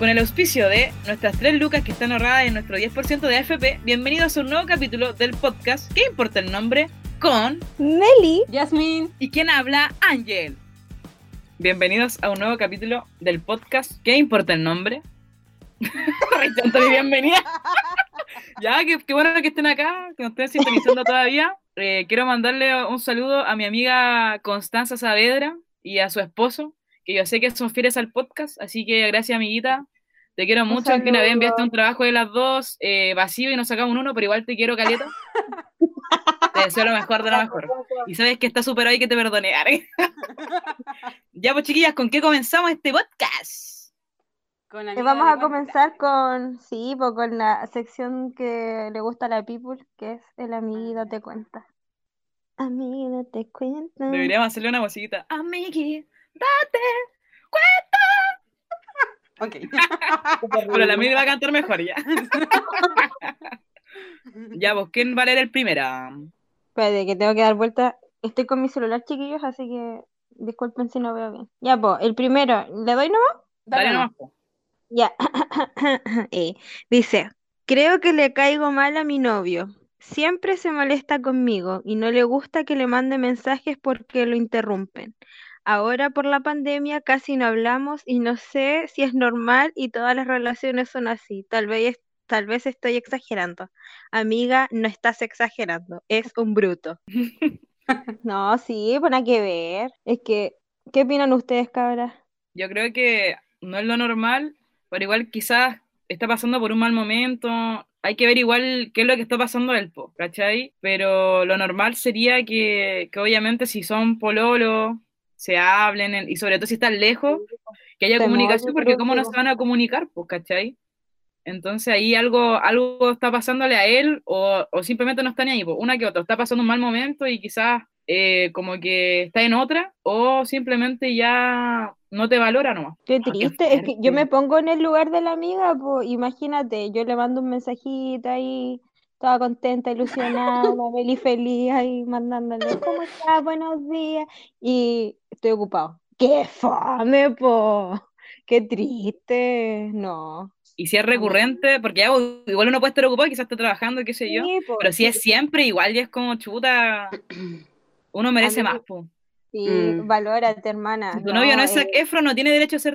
Con el auspicio de nuestras tres lucas que están ahorradas en nuestro 10% de AFP, bienvenidos a un nuevo capítulo del podcast ¿Qué importa el nombre? Con Nelly. Yasmin. ¿Y quién habla? Ángel. Bienvenidos a un nuevo capítulo del podcast ¿Qué importa el nombre? Mi bienvenida. ya, qué, qué bueno que estén acá, que nos estén sintonizando todavía. Eh, quiero mandarle un saludo a mi amiga Constanza Saavedra y a su esposo, que yo sé que son fieles al podcast, así que gracias amiguita, te quiero mucho, aunque una vez enviaste un trabajo de las dos eh, vacío y nos sacamos uno, pero igual te quiero caleta. te deseo lo mejor de lo mejor. Y sabes que está súper ahí que te perdone. ya pues chiquillas, ¿con qué comenzamos este podcast? Con eh, Vamos a comenzar con, sí, pues con la sección que le gusta a la people, que es el amigo te cuenta. Amigo te cuenta. Deberíamos hacerle una musiquita. Amigui, date cuenta. Ok. Pero la amiga va a cantar mejor ya. ya, vos, ¿quién va a leer el primero? Espérate, que tengo que dar vuelta. Estoy con mi celular, chiquillos, así que disculpen si no veo bien. Ya, pues, el primero, ¿le doy nomás? Dale, nomás. Ya. eh, dice, creo que le caigo mal a mi novio. Siempre se molesta conmigo y no le gusta que le mande mensajes porque lo interrumpen. Ahora por la pandemia casi no hablamos y no sé si es normal y todas las relaciones son así. Tal vez, tal vez estoy exagerando. Amiga, no estás exagerando, es un bruto. no, sí, para que ver. Es que, ¿qué opinan ustedes, cabras? Yo creo que no es lo normal, pero igual quizás está pasando por un mal momento, hay que ver igual qué es lo que está pasando el po, ¿cachai? Pero lo normal sería que, que obviamente si son pololo, se hablen, y sobre todo si están lejos, que haya comunicación, porque cómo no se van a comunicar, pues, ¿cachai? Entonces ahí algo, algo está pasándole a él o, o simplemente no está ni ahí, pues, una que otra, está pasando un mal momento y quizás eh, como que está en otra o simplemente ya no te valora nomás. Qué ah, triste, es que yo me pongo en el lugar de la amiga, pues imagínate, yo le mando un mensajito ahí, toda contenta, ilusionada, feliz, feliz, ahí mandándole, ¿cómo estás? Buenos días, y estoy ocupado. ¡Qué fame, po! ¡Qué triste! No. Y si es recurrente, porque ya, igual uno puede estar ocupado, quizás está trabajando, qué sé yo, pero si es siempre, igual ya es como chuta, uno merece más, po. Sí, mm. valórate, hermana. Si tu novio no es eh... Efro, no tiene derecho a ser.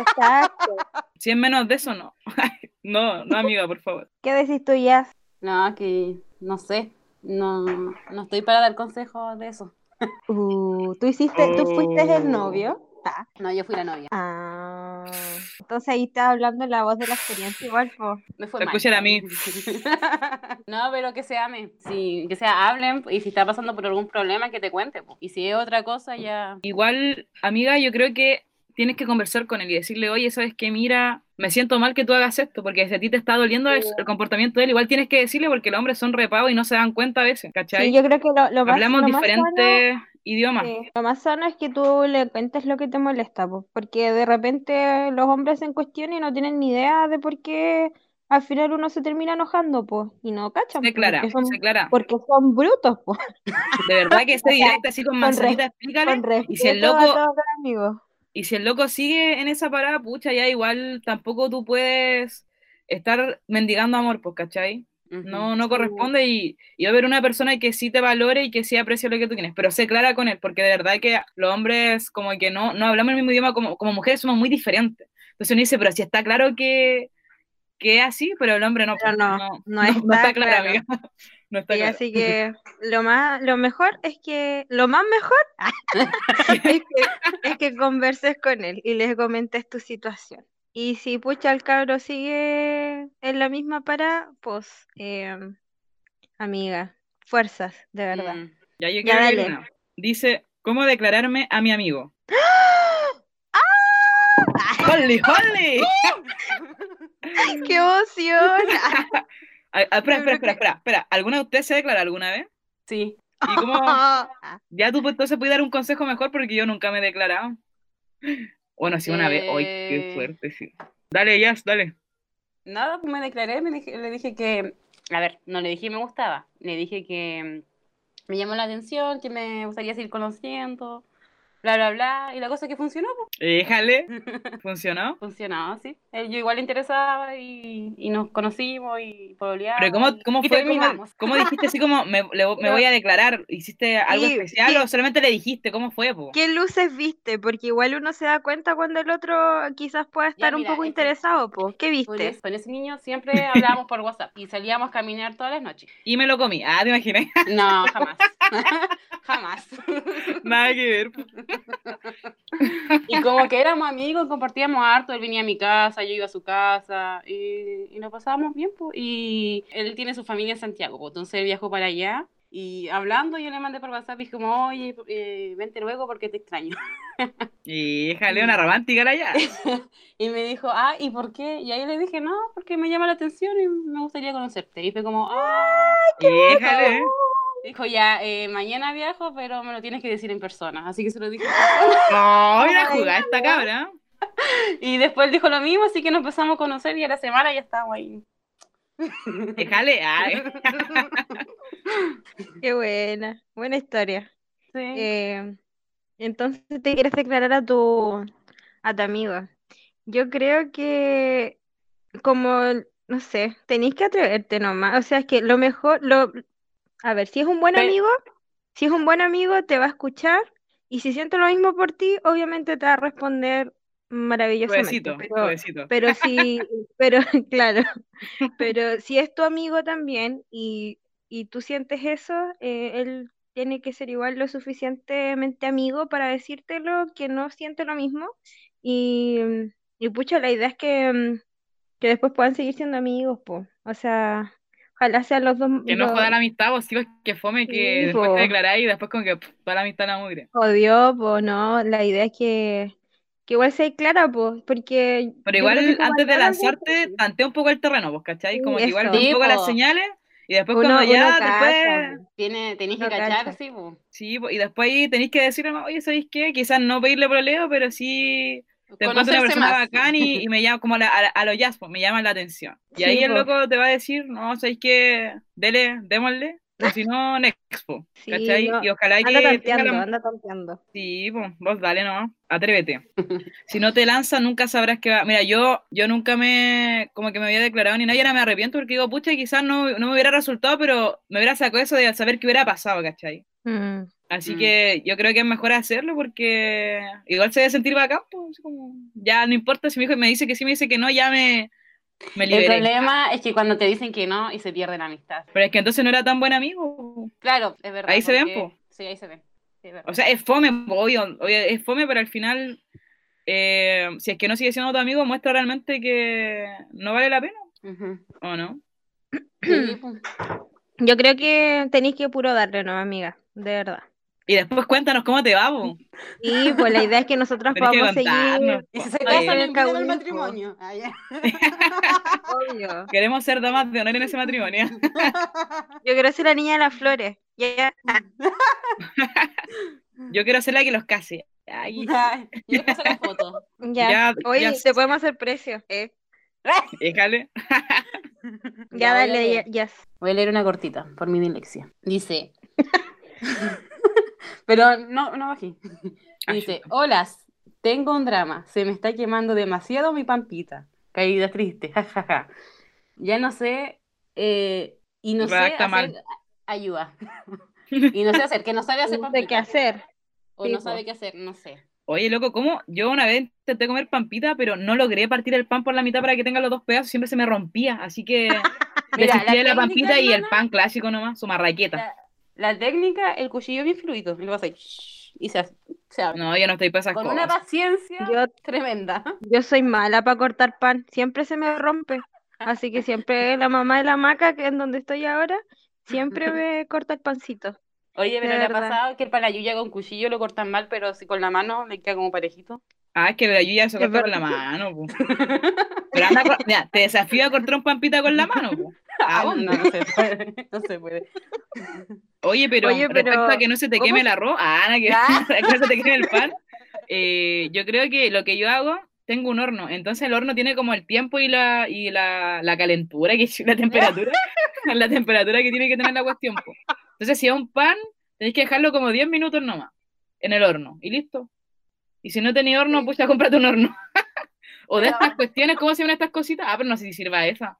Exacto. Si es menos de eso, no. no, no, amiga, por favor. ¿Qué decís tú, ya? No, que no sé. No, no estoy para dar consejos de eso. Uh, ¿tú hiciste, tú fuiste el oh. novio? Ah. No, yo fui la novia. Ah. Entonces ahí está hablando la voz de la experiencia igual, pues. Me fue a mí. no, pero que se ame. Sí, que sea hablen y si está pasando por algún problema que te cuente. Y si es otra cosa ya. Igual, amiga, yo creo que tienes que conversar con él y decirle, oye, ¿sabes qué? Mira, me siento mal que tú hagas esto, porque si a ti te está doliendo el, comportamiento de él, igual tienes que decirle porque los hombres son repados y no se dan cuenta a veces, ¿cachai? Sí, yo creo que lo, lo más, Hablamos diferentes idiomas. lo más sano es que tú le cuentes lo que te molesta, porque de repente los hombres se cuestión y no tienen ni idea de por qué al final uno se termina enojando, pues, y no cachan. Se clara, porque son, se clara. Porque son brutos, pues. De verdad que esté directa así con manzanita, explícale. Y si el loco... Y si el loco sigue en esa parada, pucha, ya igual tampoco tú puedes estar mendigando amor, pues, ¿cachai? No, no corresponde y, y va a haber una persona que sí te valore y que sí aprecie lo que tú tienes, pero sé clara con él, porque de verdad que los hombres como que no, no hablamos el mismo idioma, como, como mujeres somos muy diferentes. Entonces uno dice, pero si está claro que, que es así, pero el hombre no, pero no, no, no, está, claro, amiga. No está y así que lo más, lo mejor es que, lo más mejor es, que, es que converses con él y les comentes tu situación. Y si pucha el cabro sigue en la misma para, pues, eh, amiga, fuerzas, de verdad. Mm. Ya, yo ya dale. Dice, ¿cómo declararme a mi amigo? ¡Ah! ¡Holly, Holly! ¡Qué emoción! Espera, espera, espera, espera, ¿Alguna de ustedes se declara alguna vez? Sí. ¿Y cómo? ya tú pues, entonces puedes dar un consejo mejor porque yo nunca me he declarado. Bueno, sí, una vez. ¡Ay, qué eh. fuerte! Sí. Dale, Jazz, dale. Nada, pues me declaré, me le dije que. A ver, no le dije que me gustaba. Le dije que me llamó la atención, que me gustaría seguir conociendo. Bla, bla, bla. Y la cosa es que funcionó, pues. Déjale, ¿funcionó? Funcionó, sí. Eh, Yo igual le interesaba y, y nos conocimos y pololeamos. Pero ¿cómo, cómo y fue? ¿Cómo, cómo dijiste así como me, le- me voy a declarar? ¿Hiciste algo Sí, especial o solamente le dijiste? ¿Cómo fue, po? ¿Qué luces viste? Porque igual uno se da cuenta cuando el otro quizás pueda estar un mira, poco es que- interesado, po. ¿Qué Con, viste? es- con ese niño siempre hablábamos por WhatsApp y salíamos a caminar todas las noches. Y me lo comí. Ah, te imaginas. No, jamás. jamás. Nada que ver. Y como que éramos amigos, compartíamos harto, él venía a mi casa, yo iba a su casa y, y nos pasábamos bien, pues. Y él tiene su familia en Santiago, entonces él viajó para allá y hablando yo le mandé por WhatsApp y dije como, oye, eh, vente luego porque te extraño. Y déjale una romántica la ya. Y me dijo, ah, ¿y por qué? Y ahí le dije, no, porque me llama la atención y me gustaría conocerte. Y fue como, ah, Y déjale. Dijo ya, eh, mañana viajo, pero me lo tienes que decir en persona. Así que se lo dije. No, mira Ay, jugar esta cabra. Y después él dijo lo mismo, así que nos empezamos a conocer y a la semana ya estábamos ahí. Déjale. Ay. Qué buena, buena historia. Sí. Eh, entonces te quieres declarar a tu, a tu amigo. Yo creo que como, no sé, tenéis que atreverte nomás. O sea, es que lo mejor, lo, a ver, si es un buen amigo, si es un buen amigo, te va a escuchar y si siente lo mismo por ti, obviamente te va a responder maravillosamente. Pobrecito, Pero, pero si, pero claro, pero si es tu amigo también y, y tú sientes eso, eh, él tiene que ser igual lo suficientemente amigo para decírtelo que no siente lo mismo y, y pucha, la idea es que, mm, que después puedan seguir siendo amigos, pues. O sea, ojalá sean los dos Que no los- joda la amistad, vos sí, pues, que fome que Sí, después po. te declaráis y después como que toda la amistad la mugre. Jodió, pues no, la idea es que, que igual sea clara, pues, porque Pero igual antes de lanzarte, tantea un poco el terreno, pues, ¿cachai? Como que igual ve un Sí, poco las señales y después uno, cuando ya cacha, después. Tiene, tenéis que cachar, cacha. sí, po. sí, y después ahí tenéis que decirle, oye, ¿sabéis qué? Quizás no pedirle problema, pero sí te encuentro una persona más. bacán y, y me llama como a, la- a, a los jazz, pues, me llaman la atención. Y Sí, ahí el po. loco te va a decir, no, ¿sabéis qué? Dele, démosle, o si no, next, po, Sí, ¿cachai? no, Y ojalá que Anda tenga tanteando, la- anda tanteando. Sí, pues, vos dale, no, atrévete. Si no te lanzas, nunca sabrás que va. Mira, yo, yo nunca me, como que me había declarado ni nada y ahora me arrepiento porque digo, pucha, quizás no, no me hubiera resultado, pero me hubiera sacado eso de saber qué hubiera pasado, ¿cachai? Mm. Así Mm. que yo creo que es mejor hacerlo porque igual se debe sentir bacán, pues, así como, ya no importa si mi hijo me dice que sí, me dice que no, ya me, me El liberé. problema es que cuando te dicen que no y se pierde la amistad. Pero es que entonces no era tan buen amigo. Claro, es verdad. Ahí se ven, po. Sí, ahí se ven. Sí. O sea, es fome, obvio, obvio, es fome, pero al final, eh, si es que no sigue siendo tu amigo, muestra realmente que no vale la pena. ¿o no? Yo creo que tenéis que puro darle, ¿no, amiga? De verdad. Y después cuéntanos cómo te va, po. Y pues la idea es que nosotros Tenés que podamos seguir. Y si se casan, el po. matrimonio. Ah, ya. obvio. Queremos ser damas de honor en ese matrimonio. Yo quiero ser la niña de las flores. Ya, Yo quiero ser la que los case. Ay, Ay, Yo les paso la foto. ya. Ya, Oye, ya. te podemos hacer precio. Eh. déjale. Ya, voy a dale, leer. ya. ya. Voy a leer una cortita por mi dislexia. Dice. Pero no, no bajé. Dice: Hola, tengo un drama. Se me está quemando demasiado mi pampita. Caída triste. jajaja. Ya no sé. eh, y no sé hacer. mal. Ayuda. Y no sé hacer, que no sabe hacer No sé qué pampita. hacer. O Sí, no sabe qué hacer, no sé. Oye, loco, ¿cómo? Yo una vez intenté comer pampita, pero no logré partir el pan por la mitad para que tenga los dos pedazos, siempre se me rompía, así que Mira, desistí la de la pampita y el pan clásico nomás, su marraqueta. La, la técnica, el cuchillo bien fluido. Y lo vas a hacer. Y se, hace- se abre. No, yo no estoy para esas Con una paciencia Yo, tremenda. yo soy mala para cortar pan. Siempre se me rompe. Así que siempre la mamá de la maca, que es donde estoy ahora, siempre me corta el pancito. Oye, pero le ha pasado que el palayuya con cuchillo lo cortan mal, pero si con la mano le queda como parejito. Ah, es que la lluvia se corta con la mano, po. Pero anda, mira, te desafío a cortar un pampita con la mano, po. ¿A Ah, no, no se puede. No se puede. Oye, pero Oye, pero, respecto a que no se te ¿cómo queme el arroz, ah, que, Ah. que no se te queme el pan, eh, yo creo que lo que yo hago, tengo un horno, entonces el horno tiene como el tiempo y la, y la, la calentura, que es la temperatura, la temperatura que tiene que tener la cuestión, po. Entonces, si es un pan, tenéis que dejarlo como 10 minutos nomás, en el horno, y listo. Y si no tenía horno, Sí. pucha, cómprate un horno. o de estas cuestiones, ¿cómo se llaman estas cositas? Ah, pero no sé si sirva esa.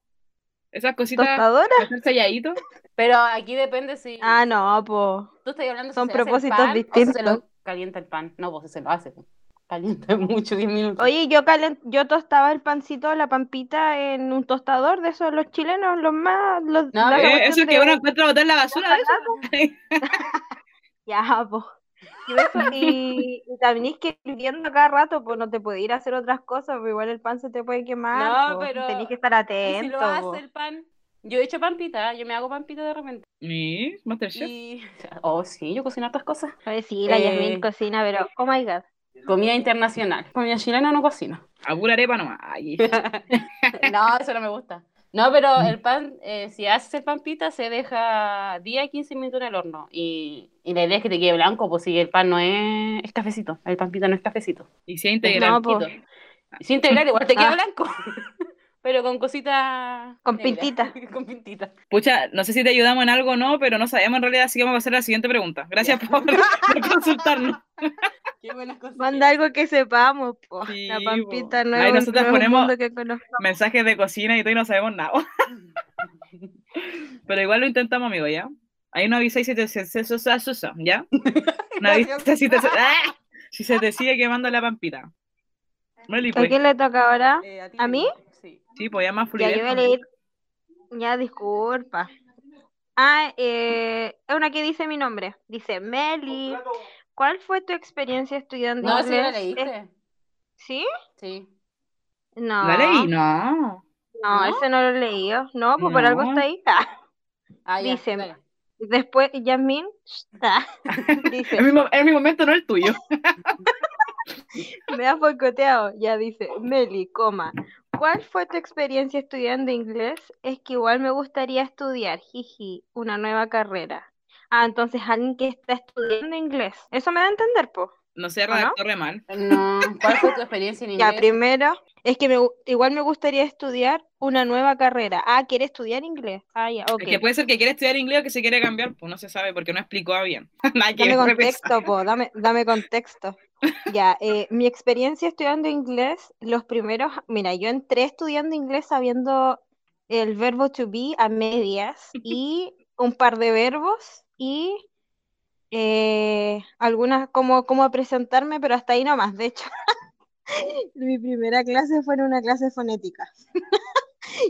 Esas cositas ¿Tostadora? para hacer selladito. Pero aquí depende si Ah, no, po. tú estás hablando si son se hace el propósitos pan o si se distintos. lo calienta el pan. No, pues se lo hace. pues. Calienta mucho, 10 minutos. Oye, yo calen- yo tostaba el pancito, la pampita en un tostador de esos, los chilenos, los más... Los, No, la Eh, eso que de- uno encuentra botar en la basura, de eso. Ya, po. Y, eso, y, y también es que hirviendo cada rato, pues no te puede ir a hacer otras cosas, pues igual el pan se te puede quemar, No, po. pero- Tenés que estar atento, si lo hace el pan. Yo he hecho pampita, yo me hago pampita de repente. ¿Y? Masterchef. Y. Oh, sí, yo cocino otras cosas. Oye, sí, la Eh, Yasmin cocina, pero oh my god. Comida internacional. Comida chilena no cocino. A pura arepa nomás. Ay. No, eso no me gusta. No, pero el pan, eh, si haces el pampita, se deja 10 a 15 minutos en el horno. Y, y la idea es que te quede blanco, pues si el pan no es, es cafecito. El pampita no es cafecito. Y si es integral. No. Si integral, igual te queda Ah. blanco. Pero con cositas. Con negras. pintita. con pintita. Pucha, no sé si te ayudamos en algo o no, pero no sabemos en realidad, así que vamos a pasar a la siguiente pregunta. Gracias por, por consultarnos. Qué buenas cosas. Manda algo que sepamos, po. Sí, La pampita no Ahí es un, nosotras no es un ponemos-. Mensajes de cocina y todo y no sabemos nada. Pero igual lo intentamos, amigo, ¿ya? Ahí no avisáis si te se- ¿ya? No avisáis si te, se- ¡Ah! si se te sigue quemando la pampita. Meli, ¿A pues. quién le toca ahora? Eh, ti, ¿A mí? Sí. Sí, pues ya más Ya, fluidez. yo voy a leer. Ya, disculpa. Ah, eh, es una que dice mi nombre. Dice, Meli, ¿cuál fue tu experiencia estudiando No, si la leíste. ¿Sí? Sí. No. ¿La leí? No. No, ¿No? ese no lo he leído. No, pues por algo está ahí. Ah. Ah, ya, Dice, dale. Después, Yasmin, ah, dice, En mi, en mi momento no el tuyo. me has boicoteado. Ya dice, Meli, coma. ¿Cuál fue tu experiencia estudiando inglés? Es que igual me gustaría estudiar, jiji, una nueva carrera. Ah, entonces alguien que está estudiando inglés. Eso me da a entender, po. No sé, ¿O no? redactor re mal. No, ¿cuál fue tu experiencia en Ya, inglés? primero, es que me, gu- igual me gustaría estudiar una nueva carrera. Ah, ¿quiere estudiar inglés? Ah, ya, ok. Es que puede ser que quiere estudiar inglés o que se quiere cambiar, pues no se sabe porque no explicó bien. Dame contexto, po, dame, dame contexto. Ya, eh, mi experiencia estudiando inglés, los primeros, mira, yo entré estudiando inglés sabiendo el verbo to be a medias y un par de verbos y eh, algunas, como, como presentarme, pero hasta ahí nomás. De hecho, mi primera clase fue en una clase fonética.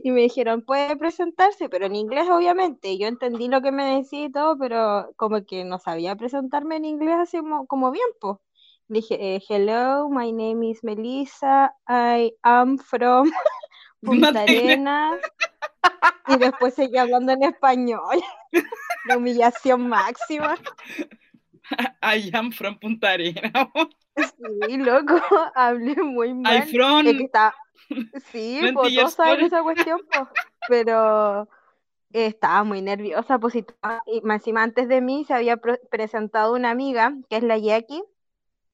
Y me dijeron, puede presentarse, pero en inglés obviamente. Yo entendí lo que me decía y todo, pero como que no sabía presentarme en inglés así como, como bien, pues. Dije, eh, hello, my name is Melissa, I am from Punta Arenas. Y después seguí hablando en español. La humillación máxima. I am from Punta Arena. Sí, loco, hablé muy I mal. from... Es que está... Sí, pues todos saben esa cuestión, pues. Pero eh, estaba muy nerviosa, pues y, y más encima antes de mí se había pre- presentado una amiga, que es la Jackie,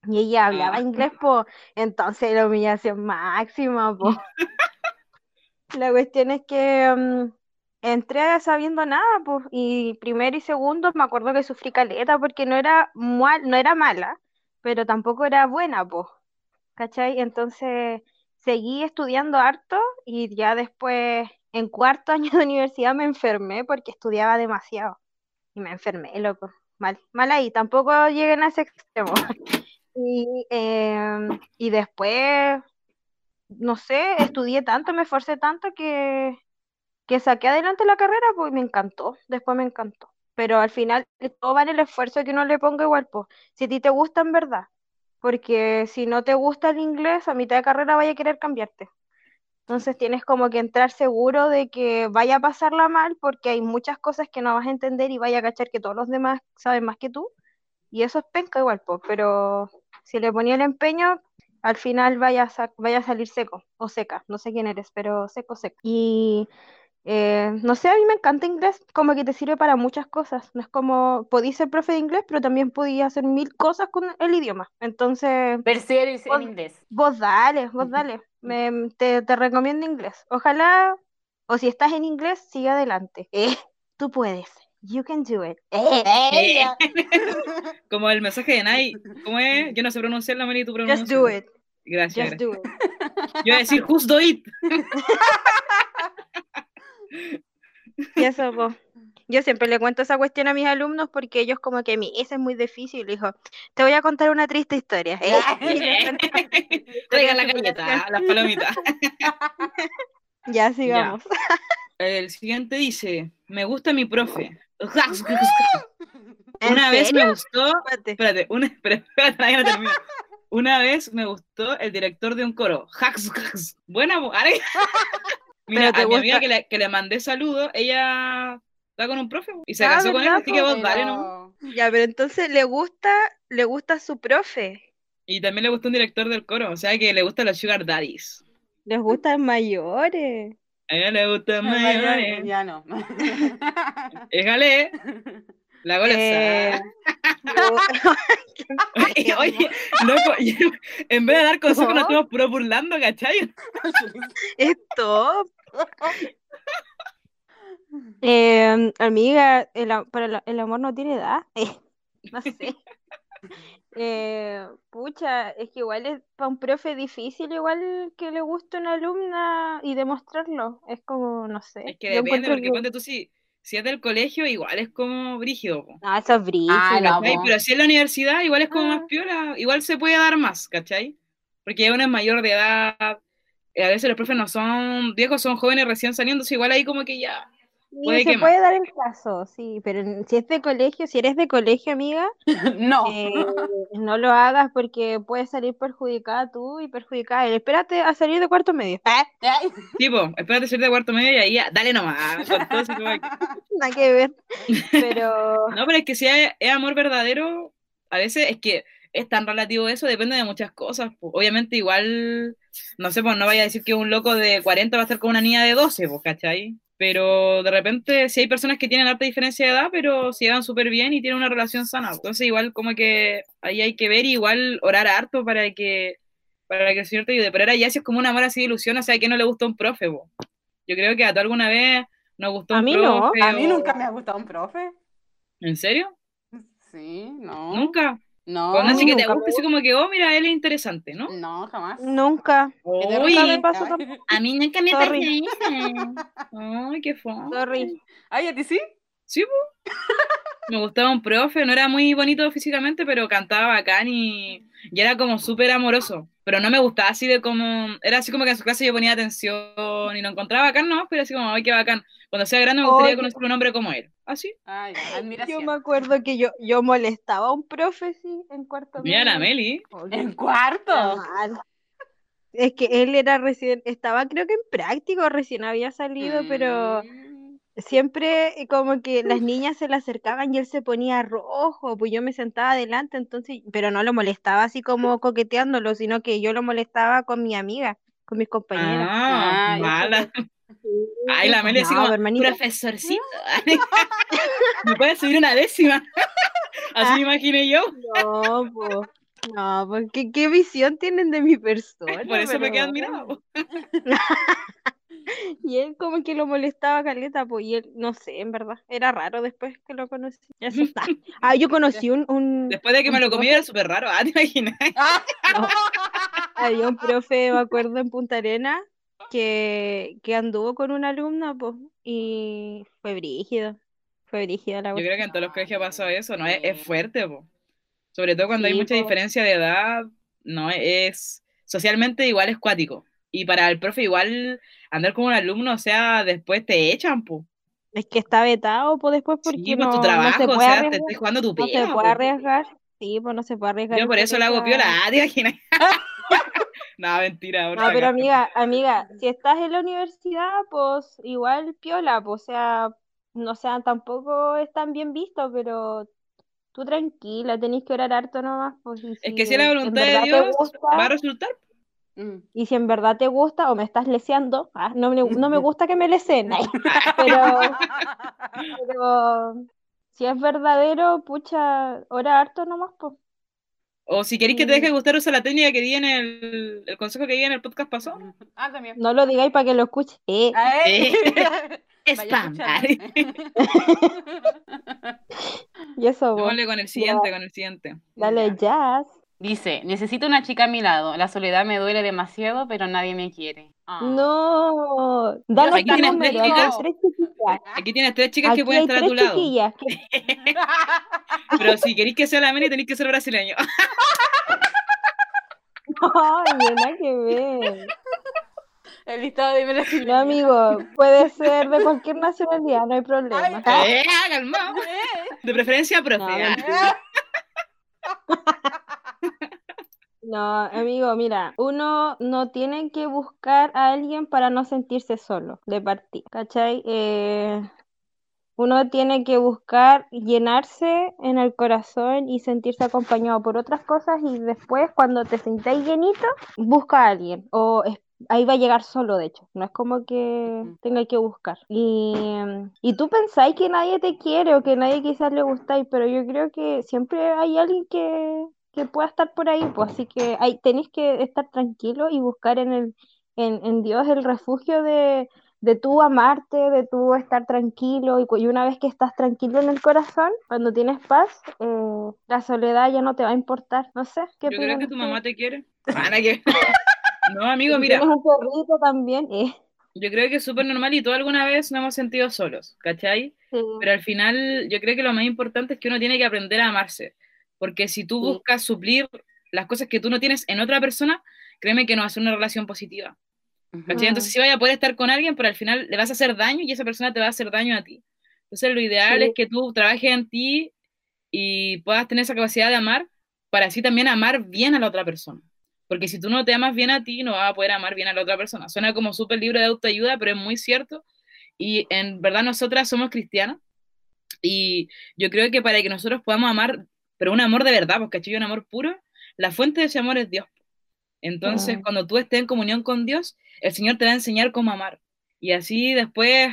y ella hablaba Ah. inglés, pues, entonces la humillación máxima, pues. La cuestión es que mm, entré sabiendo nada, pues, y primero y segundo me acuerdo que sufrí caleta porque no era mal, no era mala, pero tampoco era buena, pues. ¿Cachai? Entonces seguí estudiando harto y ya después, en cuarto año de universidad, me enfermé porque estudiaba demasiado. Y me enfermé, loco. Mal, mal ahí, tampoco lleguen a ese extremo. Y, em, y después, no sé, estudié tanto, me esforcé tanto que, que saqué adelante la carrera, pues me encantó, después me encantó. Pero al final, todo vale el esfuerzo que uno le ponga igual, pues, si a ti te gusta en verdad. Porque si no te gusta el inglés, a mitad de carrera vaya a querer cambiarte. Entonces tienes como que entrar seguro de que vaya a pasarla mal porque hay muchas cosas que no vas a entender y vaya a cachar que todos los demás saben más que tú. Y eso es penca igual, pues, pero si le ponía el empeño, al final vaya a, vaya a salir seco o seca. No sé quién eres, pero seco, seco. Y eh, no sé, a mí me encanta inglés, como que te sirve para muchas cosas. No es como, podí ser profe de inglés, pero también podía hacer mil cosas con el idioma. Entonces, en Vos- inglés. vos dale, vos dale. Me, te, te recomiendo inglés. Ojalá, o si estás en inglés, sigue adelante. Eh, tú puedes. You can do it. Eh, Ella. Como el mensaje de Nike. ¿Cómo es? Yo no sé pronunciar la y tú pronuncias. just do it. Gracias. Just gracias. do it. Yo iba a decir, just do it. Y eso, po. Yo siempre le cuento esa cuestión a mis alumnos porque ellos como que mi ese es muy difícil. Le dijo, te voy a contar una triste historia. ¿eh? La galleta, las palomitas. Ya, sigamos. El siguiente dice, me gusta mi profe. ¿En Una vez serio? me gustó, Espérate. espérate, una, espérate, todavía no. Una vez me gustó el director de un coro. Buena, mu- Are- Mira, a mi amiga gusta- que le, que le mandé saludos, ella está con un profe y se Ah, casó con él, ¿verdad, así que vos dale, ¿no? Ya, pero entonces le gusta, le gusta su profe. Y también le gustó un director del coro, o sea que le gustan los sugar daddies. Les gustan mayores. A ella le gustan Ya, mayores. ya no. Déjale, la gola Eh, Oye, oye, loco, yo- en vez de dar consejos nos No. estamos puro burlando, ¿cachai? Esto. Eh, amiga, el, para amor no tiene edad. no sé. Eh, pucha, es que igual es para un profe difícil, igual que le guste una alumna y demostrarlo. Es como, no sé. Es que depende, porque que- ponte tú si, si es del colegio, igual es como brígido, po, No, eso es brígido. Ah, no. Pero si es la universidad, igual es como más Ah. piola, igual se puede dar más, ¿cachai? Porque uno es mayor de edad, a veces los profes no son viejos, son jóvenes recién saliendo, igual ahí como que ya. Sí, puede se puede dar el caso, sí, pero si es de colegio, si eres de colegio, amiga, No. eh, no lo hagas porque puedes salir perjudicada tú y perjudicada él. Espérate a salir de cuarto medio. Tipo, espérate ser de cuarto medio y ahí ya, dale nomás. que- Nada que ver. Pero No, pero es que si es, es amor verdadero, a veces es que es tan relativo eso, depende de muchas cosas. po. Obviamente, igual, no sé, pues no vaya a decir que un loco de 40 va a estar con una niña de 12, pues, ¿cachai? Pero de repente, si hay personas que tienen harta diferencia de edad, pero se llevan súper bien y tienen una relación sana. Entonces, igual, como que ahí hay que ver, y igual orar harto para que, para que el Señor te ayude. Pero ahora ya si es como un amor así de ilusión, o sea, que no le gustó un profe, po. Yo creo que a tú alguna vez nos gustó A un mí no. profe. a mí o- nunca me ha gustado un profe. ¿En serio? Sí, no. ¿Nunca? No. Con así que te gusta, así como que, oh, mira, él es interesante, ¿no? No, jamás. nunca. Uy, nunca me pasó a mí nunca me Sorry. pasó Ay, qué fue. Sorry. Ay, ¿a ti sí? Sí, po. Me gustaba un profe, no era muy bonito físicamente, pero cantaba bacán y, y era como súper amoroso. Pero no me gustaba así de como, era así como que en su clase yo ponía atención y lo encontraba bacán, no, pero así como, ay, qué bacán. Cuando sea grande me gustaría conocer un hombre como él. Así. Ay, ya, Yo admiración. me acuerdo que yo, yo molestaba a un profe, sí, en cuarto Mira la. Meli. En cuarto. Es que él era recién, estaba creo que en práctico, recién había salido, pero Mm. Siempre eh, como que las niñas se le acercaban y él se ponía rojo, pues yo me sentaba adelante, entonces, pero no lo molestaba así como coqueteándolo, sino que yo lo molestaba con mi amiga, con mis compañeras. Ah, Ah, mala. Ay, la Meli así no, como, hermanita. profesorcito. ¿Me puedes subir una décima? Así me imaginé yo. No, pues, no, pues, ¿qué, qué visión tienen de mi persona? Por eso me quedé Pero- admirado. po. Y él como que lo molestaba caleta, pues, y él, no sé, en verdad, era raro después que lo conocí. Eso está. Ah, yo conocí un, un, Después de que me lo comí era súper raro. Ah, ¿te imaginas? No. Había un profe, me acuerdo, en Punta Arena, que, que anduvo con una alumna, pues, y fue brígido. Fue brígida la Yo creo que en todos los colegios pasó eso, ¿no? Es, es fuerte, po. Sobre todo cuando hay mucha po. diferencia de edad, no es socialmente igual es cuático. Y para el profe igual andar con un alumno, o sea, después te echan, po. Es que está vetado, pues, después porque Sí, pues no, tu no trabajo, se o puede sea, te arriesgar. estás jugando tu No se puede arriesgar. Sí, pues no se puede arriesgar Yo por eso le hago piola, a- ah, ¿te imaginas? No, mentira, No, pero amiga, amiga, si estás en la universidad, pues igual piola, pues, o sea, no sea, tampoco es tan bien visto, pero tú tranquila, tenés que orar harto nomás, pues, Es que si la voluntad de te Dios, gusta, va a resultar. Mm. y si en verdad te gusta o me estás leseando, ah, no me, no me gusta que me leseen, pero, pero si es verdadero, pucha, ora harto nomás, pues. O si queréis que te deje de gustar, usa la técnica que di en el, el consejo que di en el podcast pasado. Ah, también. No lo digáis para que lo escuche. Eh, eh. Spam. escuchando. y eso vos. Démosle con el siguiente, con el siguiente. Dale, jazz. Dice, necesito una chica a mi lado. La soledad me duele demasiado, pero nadie me quiere. Ah. No. Danos aquí tienes número. tres chicas. tres chiquillas. Aquí tienes tres chicas Aquí que pueden estar a tu lado. que- Pero si queréis que sea la Meli, tenéis que ser brasileño. Ay, nada que ver. El listado de brasileños. No, amigo, puede ser de cualquier nacionalidad, no hay problema. Eh. De preferencia, profe. No. No, amigo, mira, uno no tiene que buscar a alguien para no sentirse solo de partida, ¿cachai? Eh, uno tiene que buscar llenarse en el corazón y sentirse acompañado por otras cosas y después cuando te sintáis llenito, busca a alguien o ahí va a llegar solo, de hecho, no es como que tenga que buscar. Y, y tú pensáis que nadie te quiere o que nadie quizás le gustáis, pero yo creo que siempre hay alguien que, que pueda estar por ahí, pues así que hay, tenéis que estar tranquilo y buscar en el, en, en Dios el refugio de, de tú amarte, de tú estar tranquilo y, y una vez que estás tranquilo en el corazón, cuando tienes paz, eh, la soledad ya no te va a importar. No sé, ¿qué Yo creo que tu mamá te quiere. Ah, No, amigo, mira, Tienes un perrito también, eh, yo creo que es súper normal y todos alguna vez nos hemos sentido solos, ¿cachai? sí, Pero al final yo creo que lo más importante es que uno tiene que aprender a amarse, porque si tú Sí. buscas suplir las cosas que tú no tienes en otra persona, créeme que no va a ser una relación positiva. Entonces sí vaya a poder estar con alguien, pero al final le vas a hacer daño y esa persona te va a hacer daño a ti. Entonces lo ideal Sí. es que tú trabajes en ti y puedas tener esa capacidad de amar para así también amar bien a la otra persona. Porque si tú no te amas bien a ti, no vas a poder amar bien a la otra persona. Suena como súper libro de autoayuda, pero es muy cierto. Y en verdad nosotras somos cristianas. Y yo creo que para que nosotros podamos amar, pero un amor de verdad, porque ¿cachai? un amor puro, la fuente de ese amor es Dios. Entonces, cuando tú estés en comunión con Dios, el Señor te va a enseñar cómo amar. Y así después,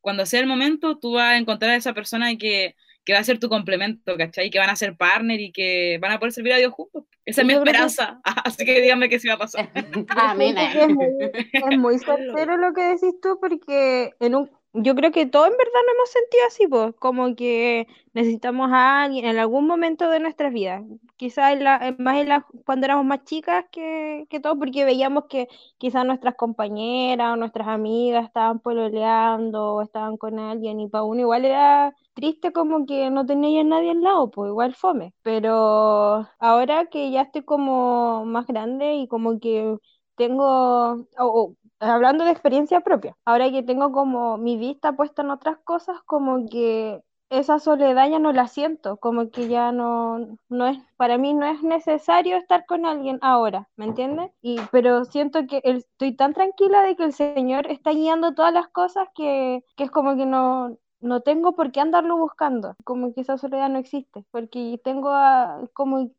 cuando sea el momento, tú vas a encontrar a esa persona que, que va a ser tu complemento, ¿cachai? Que van a ser partner y que van a poder servir a Dios juntos. Esa es mi que- esperanza. Así que díganme que sí va a pasar. Amén. Es muy, es muy lo que decís tú porque en un, yo creo que todos en verdad nos hemos sentido así, pues, como que necesitamos a alguien en algún momento de nuestras vidas. Quizás en la, más en la- cuando éramos más chicas que, que todo, porque veíamos que quizás nuestras compañeras o nuestras amigas estaban pololeando o estaban con alguien y para uno igual era triste como que no tenía nadie al lado, pues igual fome. Pero ahora que ya estoy como más grande y como que tengo, o- o, hablando de experiencia propia, ahora que tengo como mi vista puesta en otras cosas, como que esa soledad ya no la siento, como que ya no, no es, para mí no es necesario estar con alguien ahora, ¿me entiendes? Y, pero siento que el- estoy tan tranquila de que el Señor está guiando todas las cosas que, que es como que no, no tengo por qué andarlo buscando, como que esa soledad no existe, porque tengo a- como,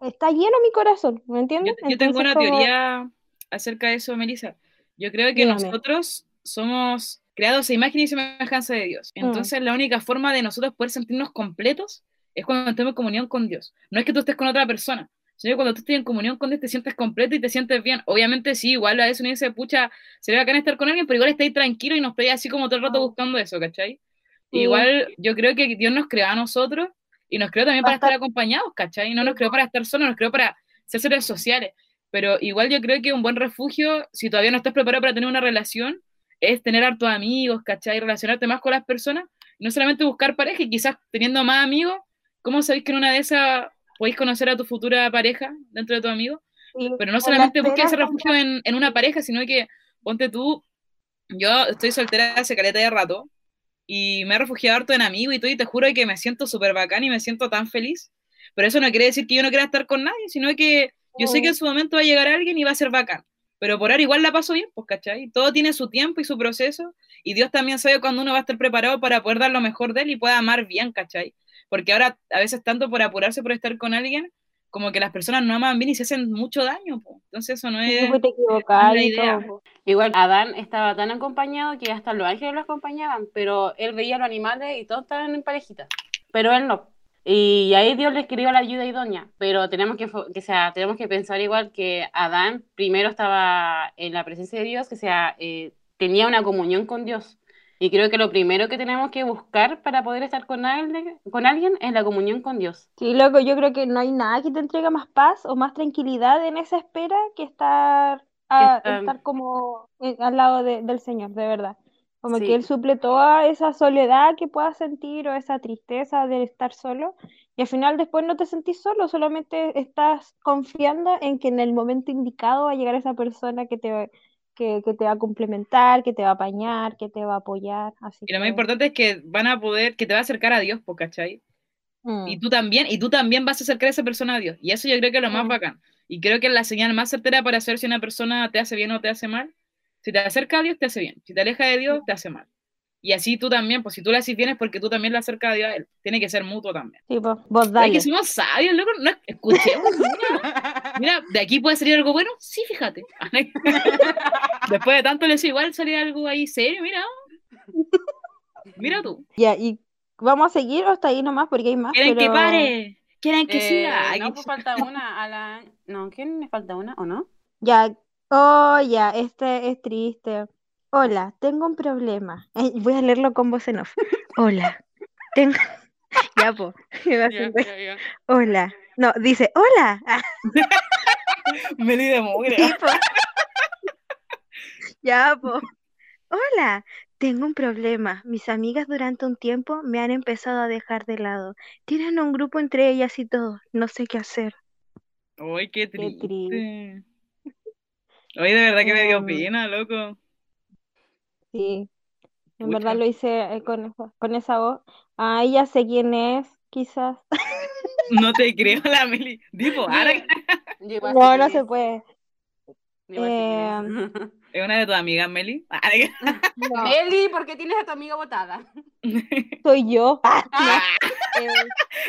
está lleno mi corazón, ¿me Yo, entiendes? yo tengo Entonces, una como- teoría acerca de eso, Melissa. Yo creo que Dígame. nosotros somos creados a imagen y semejanza de Dios. Mm. Entonces, la única forma de nosotros poder sentirnos completos es cuando estemos en comunión con Dios. No es que tú estés con otra persona, sino que cuando tú estés en comunión con Dios te sientes completo y te sientes bien. Obviamente, sí, igual a veces uno dice, pucha, sería bacán estar con alguien, pero igual estáis tranquilo y no estáis así como todo el rato buscando eso, ¿cachai? Sí. Igual yo creo que Dios nos creó a nosotros y nos creó también para Para estar acompañados, ¿cachai? No nos creó para estar solos, nos creó para ser seres sociales. Pero igual yo creo que un buen refugio, si todavía no estás preparado para tener una relación, es tener hartos amigos, ¿cachai? Relacionarte más con las personas, no solamente buscar pareja, y quizás teniendo más amigos, ¿cómo sabéis que en una de esas podéis conocer a tu futura pareja dentro de tu amigo? Sí, Pero no en la solamente busques ese refugio en, en una pareja, sino que ponte tú, yo estoy soltera hace caleta de rato y me he refugiado harto en amigos y todo, y te juro que me siento súper bacán y me siento tan feliz. Pero eso no quiere decir que yo no quiera estar con nadie, sino que yo sé que en su momento va a llegar alguien y va a ser bacán. Pero por ahora igual la paso bien, pues, ¿cachai? Todo tiene su tiempo y su proceso, y Dios también sabe cuándo uno va a estar preparado para poder dar lo mejor de él y pueda amar bien, ¿cachai? Porque ahora, a veces, tanto por apurarse por estar con alguien, como que las personas no aman bien y se hacen mucho daño, pues. Entonces eso no Sí, es... pues te idea. todo, po. Igual Adán estaba tan acompañado que hasta los ángeles lo acompañaban, pero él veía a los animales y todos estaban en parejita. Pero él no. Y ahí Dios le escribió la ayuda idónea, pero tenemos que, que sea, tenemos que pensar igual que Adán primero estaba en la presencia de Dios, que sea, eh, tenía una comunión con Dios. Y creo que lo primero que tenemos que buscar para poder estar con alguien, con alguien es la comunión con Dios. Sí, loco, yo creo que no hay nada que te entregue más paz o más tranquilidad en esa espera que estar, a- estar- como en- al lado de- del Señor, de verdad. Como Sí. que Él suple toda esa soledad que puedas sentir o esa tristeza de estar solo. Y al final después no te sentís solo, solamente estás confiando en que en el momento indicado va a llegar esa persona que te, que, que te va a complementar, que te va a apañar, que te va a apoyar. Así Y lo más importante es que van a poder, que te va a acercar a Dios, ¿cachai? mm. Y tú también, y tú también vas a acercar a esa persona a Dios. Y eso yo creo que es lo más Mm. bacán. Y creo que es la señal más certera para saber si una persona te hace bien o te hace mal. Si te acerca a Dios, te hace bien. Si te aleja de Dios, te hace mal. Y así tú también, pues si tú le haces bien es porque tú también le acercas a Dios a Él. Tiene que ser mutuo también. Sí, pues, vos dale. que somos sabios, loco. No, escuchemos. mira. Mira, ¿de aquí puede salir algo bueno? Sí, fíjate. Después de tanto les igual salir algo ahí serio, mira. Mira tú. Ya, y vamos a seguir o hasta ahí nomás porque hay más, ¿Quieren que pero pare? ¿Quieren que Eh, siga? No, pues falta una a la... No, ¿quién le falta una o no? ya, oh, ya, este es triste. Hola, tengo un problema. Ay, voy a leerlo con voz en off. Hola, tengo... Ya, po. Hola. No, dice, hola. Ah, Meli de mugre. sí, po. Ya, po. Hola, tengo un problema. Mis amigas durante un tiempo me han empezado a dejar de lado. Tienen un grupo entre ellas y todo. No sé qué hacer. Ay, qué Qué triste. Oye, de verdad que me dio Em, pena, loco. Sí. En verdad lo hice eh, con esa, con esa voz. Ah, ya sé quién es, quizás. No te creo, la Meli. Tipo, ahora No, no se puede. Quién es. una de tus amigas, Meli. Ah, No, Meli, ¿por qué tienes a tu amiga botada? soy yo. Ah, Ah, eh,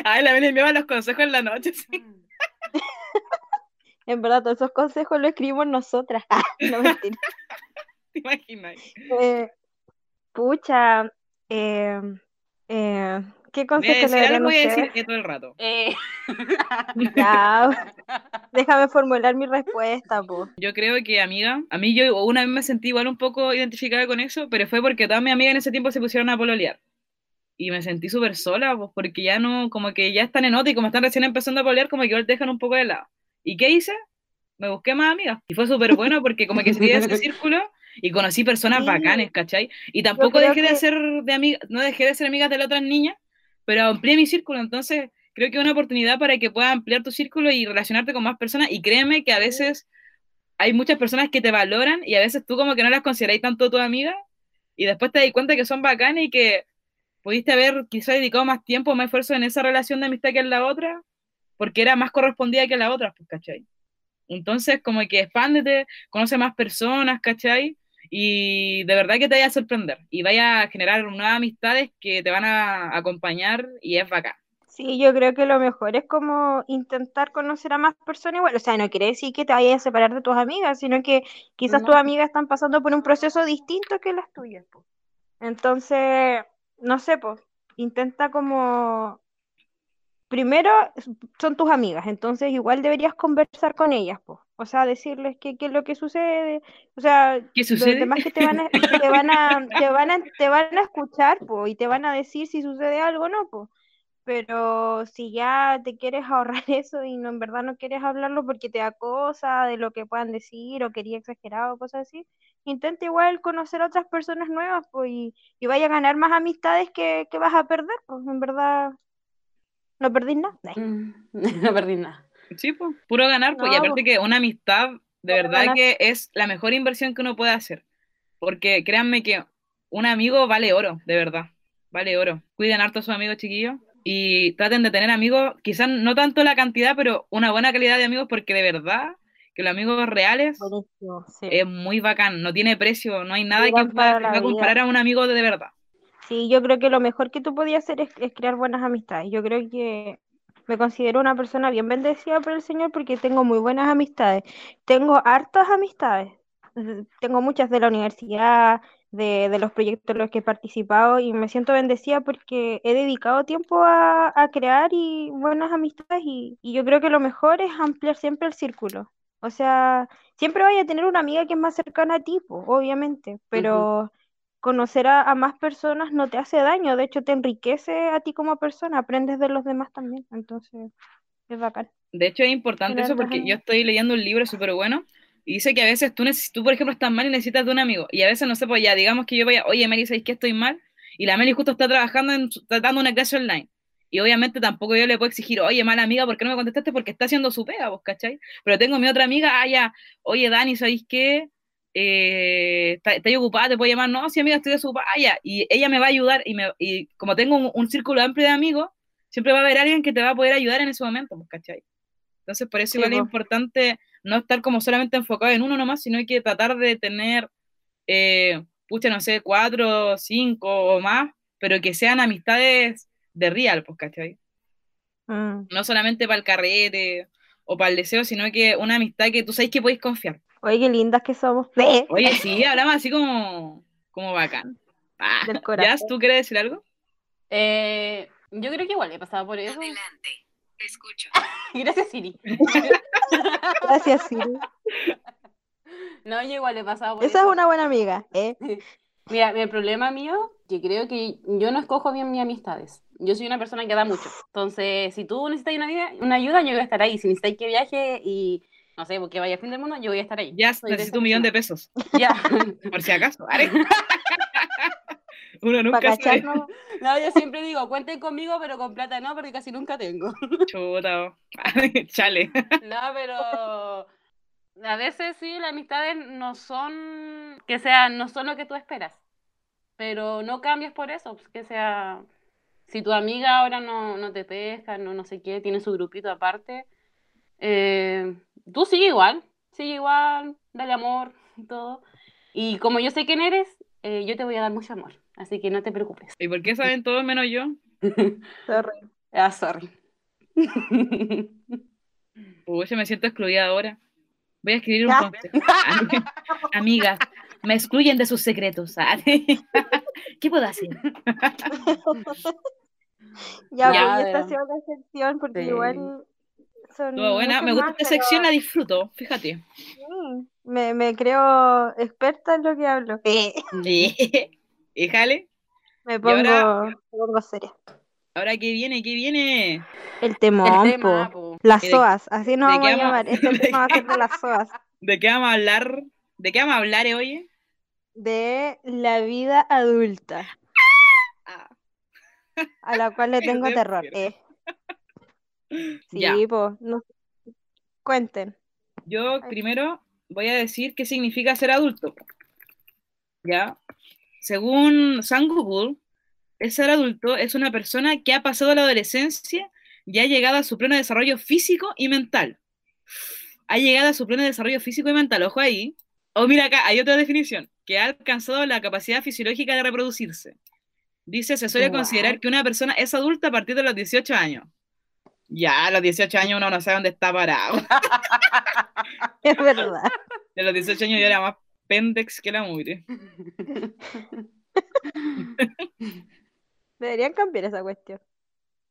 Ay, la Meli me va los consejos en la noche, sí. En verdad, todos esos consejos los escribimos nosotras. Ah, no mentira. ¿Te imaginas? Eh, pucha, eh, eh, ¿qué consejo le darían voy a decir que todo el rato. Eh, Ya, déjame formular mi respuesta, po. Yo creo que, amiga, a mí yo una vez me sentí igual un poco identificada con eso, pero fue porque todas mis amigas en ese tiempo se pusieron a pololear. Y me sentí súper sola, pues porque ya no, como que ya están en otra y como están recién empezando a pololear, como que igual te dejan un poco de lado. ¿Y qué hice? Me busqué más amigas. Y fue súper bueno porque como que salí de ese círculo y conocí personas Sí. bacanes, ¿cachai? Y tampoco dejé de ser de amiga, no dejé de ser amigas de las otras niñas, pero amplié mi círculo, entonces creo que es una oportunidad para que puedas ampliar tu círculo y relacionarte con más personas y créeme que a veces hay muchas personas que te valoran y a veces tú como que no las consideráis tanto tu amiga y después te das cuenta que son bacanas y que pudiste haber quizás dedicado más tiempo, más esfuerzo en esa relación de amistad que en la otra, porque era más correspondida que la otra, pues, ¿cachai? Entonces, como que expándete, conoce más personas, ¿cachai? Y de verdad que te vaya a sorprender y vaya a generar nuevas amistades que te van a acompañar y es bacán. Sí, yo creo que lo mejor es como intentar conocer a más personas igual. O sea, no quiere decir que te vayas a separar de tus amigas, sino que quizás tus amigas están pasando por un proceso distinto que las tuyas. Entonces, no sé, pues, intenta como... Primero, son tus amigas, entonces igual deberías conversar con ellas, pues. O sea, decirles qué qué es lo que sucede. O sea, ¿Qué los demás que te van a, te van a, te van a, te van a escuchar, pues, y te van a decir si sucede algo o no, pues. Pero si ya te quieres ahorrar eso y no en verdad no quieres hablarlo porque te da cosa de lo que puedan decir o quería exagerado o cosas así, intenta igual conocer a otras personas nuevas pues, y, y vaya a ganar más amistades que, que vas a perder, pues en verdad no perdís nada. Mm, no perdí nada. Sí, pues, puro ganar, pues, y aparte que una amistad, de verdad ganar. que es la mejor inversión que uno puede hacer. Porque créanme que un amigo vale oro, de verdad. Vale oro. Cuiden harto a sus amigos, chiquillos. Y traten de tener amigos, quizás no tanto la cantidad, pero una buena calidad de amigos, porque de verdad que los amigos reales buenísimo, sí. es muy bacán, no tiene precio, no hay nada que pueda comparar a un amigo de, de verdad. Sí, yo creo que lo mejor que tú podías hacer es, es crear buenas amistades. Yo creo que me considero una persona bien bendecida por el Señor porque tengo muy buenas amistades. Tengo hartas amistades. Tengo muchas de la universidad, de, de los proyectos en los que he participado y me siento bendecida porque he dedicado tiempo a, a crear y buenas amistades y, y yo creo que lo mejor es ampliar siempre el círculo. O sea, siempre vaya a tener una amiga que es más cercana a ti, obviamente, pero conocer a, a más personas no te hace daño, de hecho te enriquece a ti como persona, aprendes de los demás también, entonces es bacán. De hecho, es importante eso porque yo estoy leyendo un libro súper bueno y dice que a veces tú, tú, por ejemplo, estás mal y necesitas de un amigo. Y a veces, no sé, pues ya, digamos que yo vaya, oye, Meli, ¿sabes que estoy mal? Y la Meli justo está trabajando en, dando una clase online. Y obviamente tampoco yo le puedo exigir, oye, mala amiga, ¿por qué no me contestaste? Porque está haciendo su pega, ¿vos cachai? Pero tengo mi otra amiga, ah, ya, oye, Dani, ¿sabéis qué? Eh, está- ¿estáis ocupada? ¿Te puedo llamar? No, sí, amiga, estoy desocupada. Ah, ya. Y ella me va a ayudar y, me, y como tengo un, un círculo amplio de amigos, siempre va a haber alguien que te va a poder ayudar en ese momento, ¿vos cachai? Entonces, por eso Sí, igual es po. importante no estar como solamente enfocado en uno nomás, sino hay que tratar de tener, eh, pucha, no sé, cuatro, cinco o más, pero que sean amistades de real, pues, ¿cachai? Mm. No solamente para el carrete o para el deseo, sino que una amistad que tú sabes que podéis confiar. Oye, qué lindas que somos. ¡Eh! Oye, sí, hablamos así como, como bacán. Ah, corazón. ¿tú quieres decir algo? Eh, yo creo que igual he pasado por eso. Adelante. Escucho. Gracias, Siri. Gracias, Siri. No, yo igual he pasado por Esa es eso. una buena amiga, ¿eh? Mira, el problema mío, que creo que yo no escojo bien mis amistades. Yo soy una persona que da mucho. Entonces, si tú necesitas una ayuda, una ayuda, yo voy a estar ahí. Si necesitas que viaje y, no sé, porque vaya a fin del mundo, yo voy a estar ahí. Jazz, Soy necesito un millón de pesos, Ya. por si acaso. Uno nunca Para sabe. No, yo siempre digo, cuenten conmigo, pero con plata no, porque casi nunca tengo. Chuta. Chale. No, pero a veces sí, las amistades no son, que sea, no son lo que tú esperas. Pero no cambies por eso, pues, que sea, si tu amiga ahora no, no te pesca, no, no sé qué, tiene su grupito aparte, eh, tú sigue igual, sigue igual, dale amor y todo. Y como yo sé quién eres, eh, yo te voy a dar mucho amor, así que no te preocupes. ¿Y por qué saben todos menos yo? Sorry. Ah, sorry. Uy, se me siento excluida ahora. Voy a escribir un consejo. Amigas, me excluyen de sus secretos. ¿ah? ¿Qué puedo hacer? Ya, Ya, pues, y esta sido la excepción, porque Sí. igual son Estuvo buena. Me gusta esta pero sección, la disfruto. Fíjate. sí, me, me creo experta en lo que hablo. Eh, Y jale, me pongo, ahora- me pongo seria. ahora qué viene, qué viene. El El temón, tema, po. po. Las ¿De- SOAS, así nos de vamos a qué vamos- llamar. Este de tema va a qué ser de las SOAS, ¿De qué vamos a hablar? ¿De qué vamos a hablar hoy? de la vida adulta, Ah, a la cual le tengo terror. Eh. Sí, Ya. pues, no, cuenten. Yo primero voy a decir qué significa ser adulto. ¿Ya? Según San Google, el ser adulto es una persona que ha pasado la adolescencia y ha llegado a su pleno desarrollo físico y mental. Ha llegado a su pleno desarrollo físico y mental, ojo ahí. O mira acá, hay otra definición, que ha alcanzado la capacidad fisiológica de reproducirse. Dice, se suele considerar que una persona es adulta a partir de los 18 años. Ya, a los 18 años uno no sabe dónde está parado. Es verdad. De los 18 años yo era más pendex que la mugre. Deberían cambiar esa cuestión.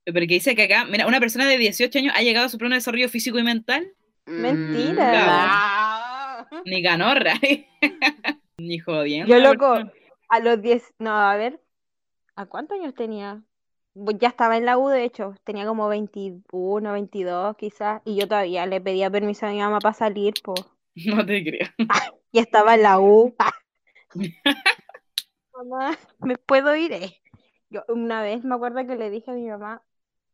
Porque dice que acá, mira, una persona de 18 años ha llegado a su pleno desarrollo físico y mental. Mentira. Ah. Ni ganorra. Ni jodiendo. Yo, loco, a los 10, no, a ver, ¿a cuántos años tenía? Ya estaba en la U, de hecho, tenía como 21, 22 quizás, y yo todavía le pedía permiso a mi mamá para salir, pues, No te creo. y estaba en la U. Mamá, ¿me puedo ir? Eh. Yo una vez me acuerdo que le dije a mi mamá,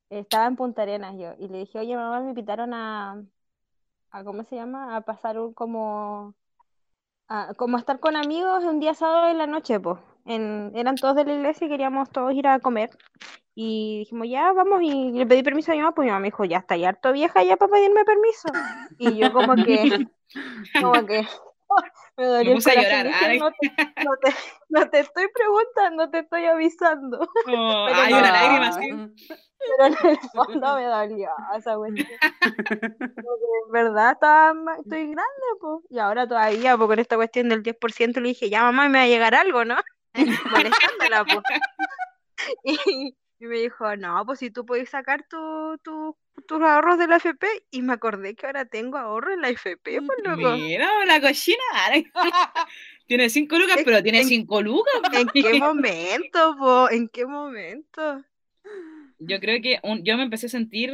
estaba en Punta Arenas yo, y le dije, oye mamá, me invitaron a, a ¿cómo se llama? A pasar un como, a, como a estar con amigos un día sábado en la noche, pues. En, eran todos de la iglesia y queríamos todos ir a comer. Y dijimos, ya, vamos, y le pedí permiso a mi mamá, pues mi mamá me dijo, ya está ya harto vieja ya para pedirme permiso. Y yo como que, como que, Me dolió puse el a corazón, llorar, dije, ay. no, te, no, te, no te estoy preguntando, te estoy avisando. Como, Pero hay no. una lágrima así. Pero en el fondo me dolió esa cuestión. En verdad estaba, estoy grande, pues. Y ahora todavía, pues con esta cuestión del 10% le dije, ya mamá, me va a llegar algo, ¿no? Molestándola, pues. Y, y me dijo, no, pues si tú puedes sacar tu, tu- tus ahorros de la FP. Y me acordé que ahora tengo ahorro en la FP, pues loco. Mira, la cochina. Tiene cinco lucas, pero tiene en- cinco lucas. ¿En qué momento, po? ¿En qué momento? Yo creo que un- yo me empecé a sentir,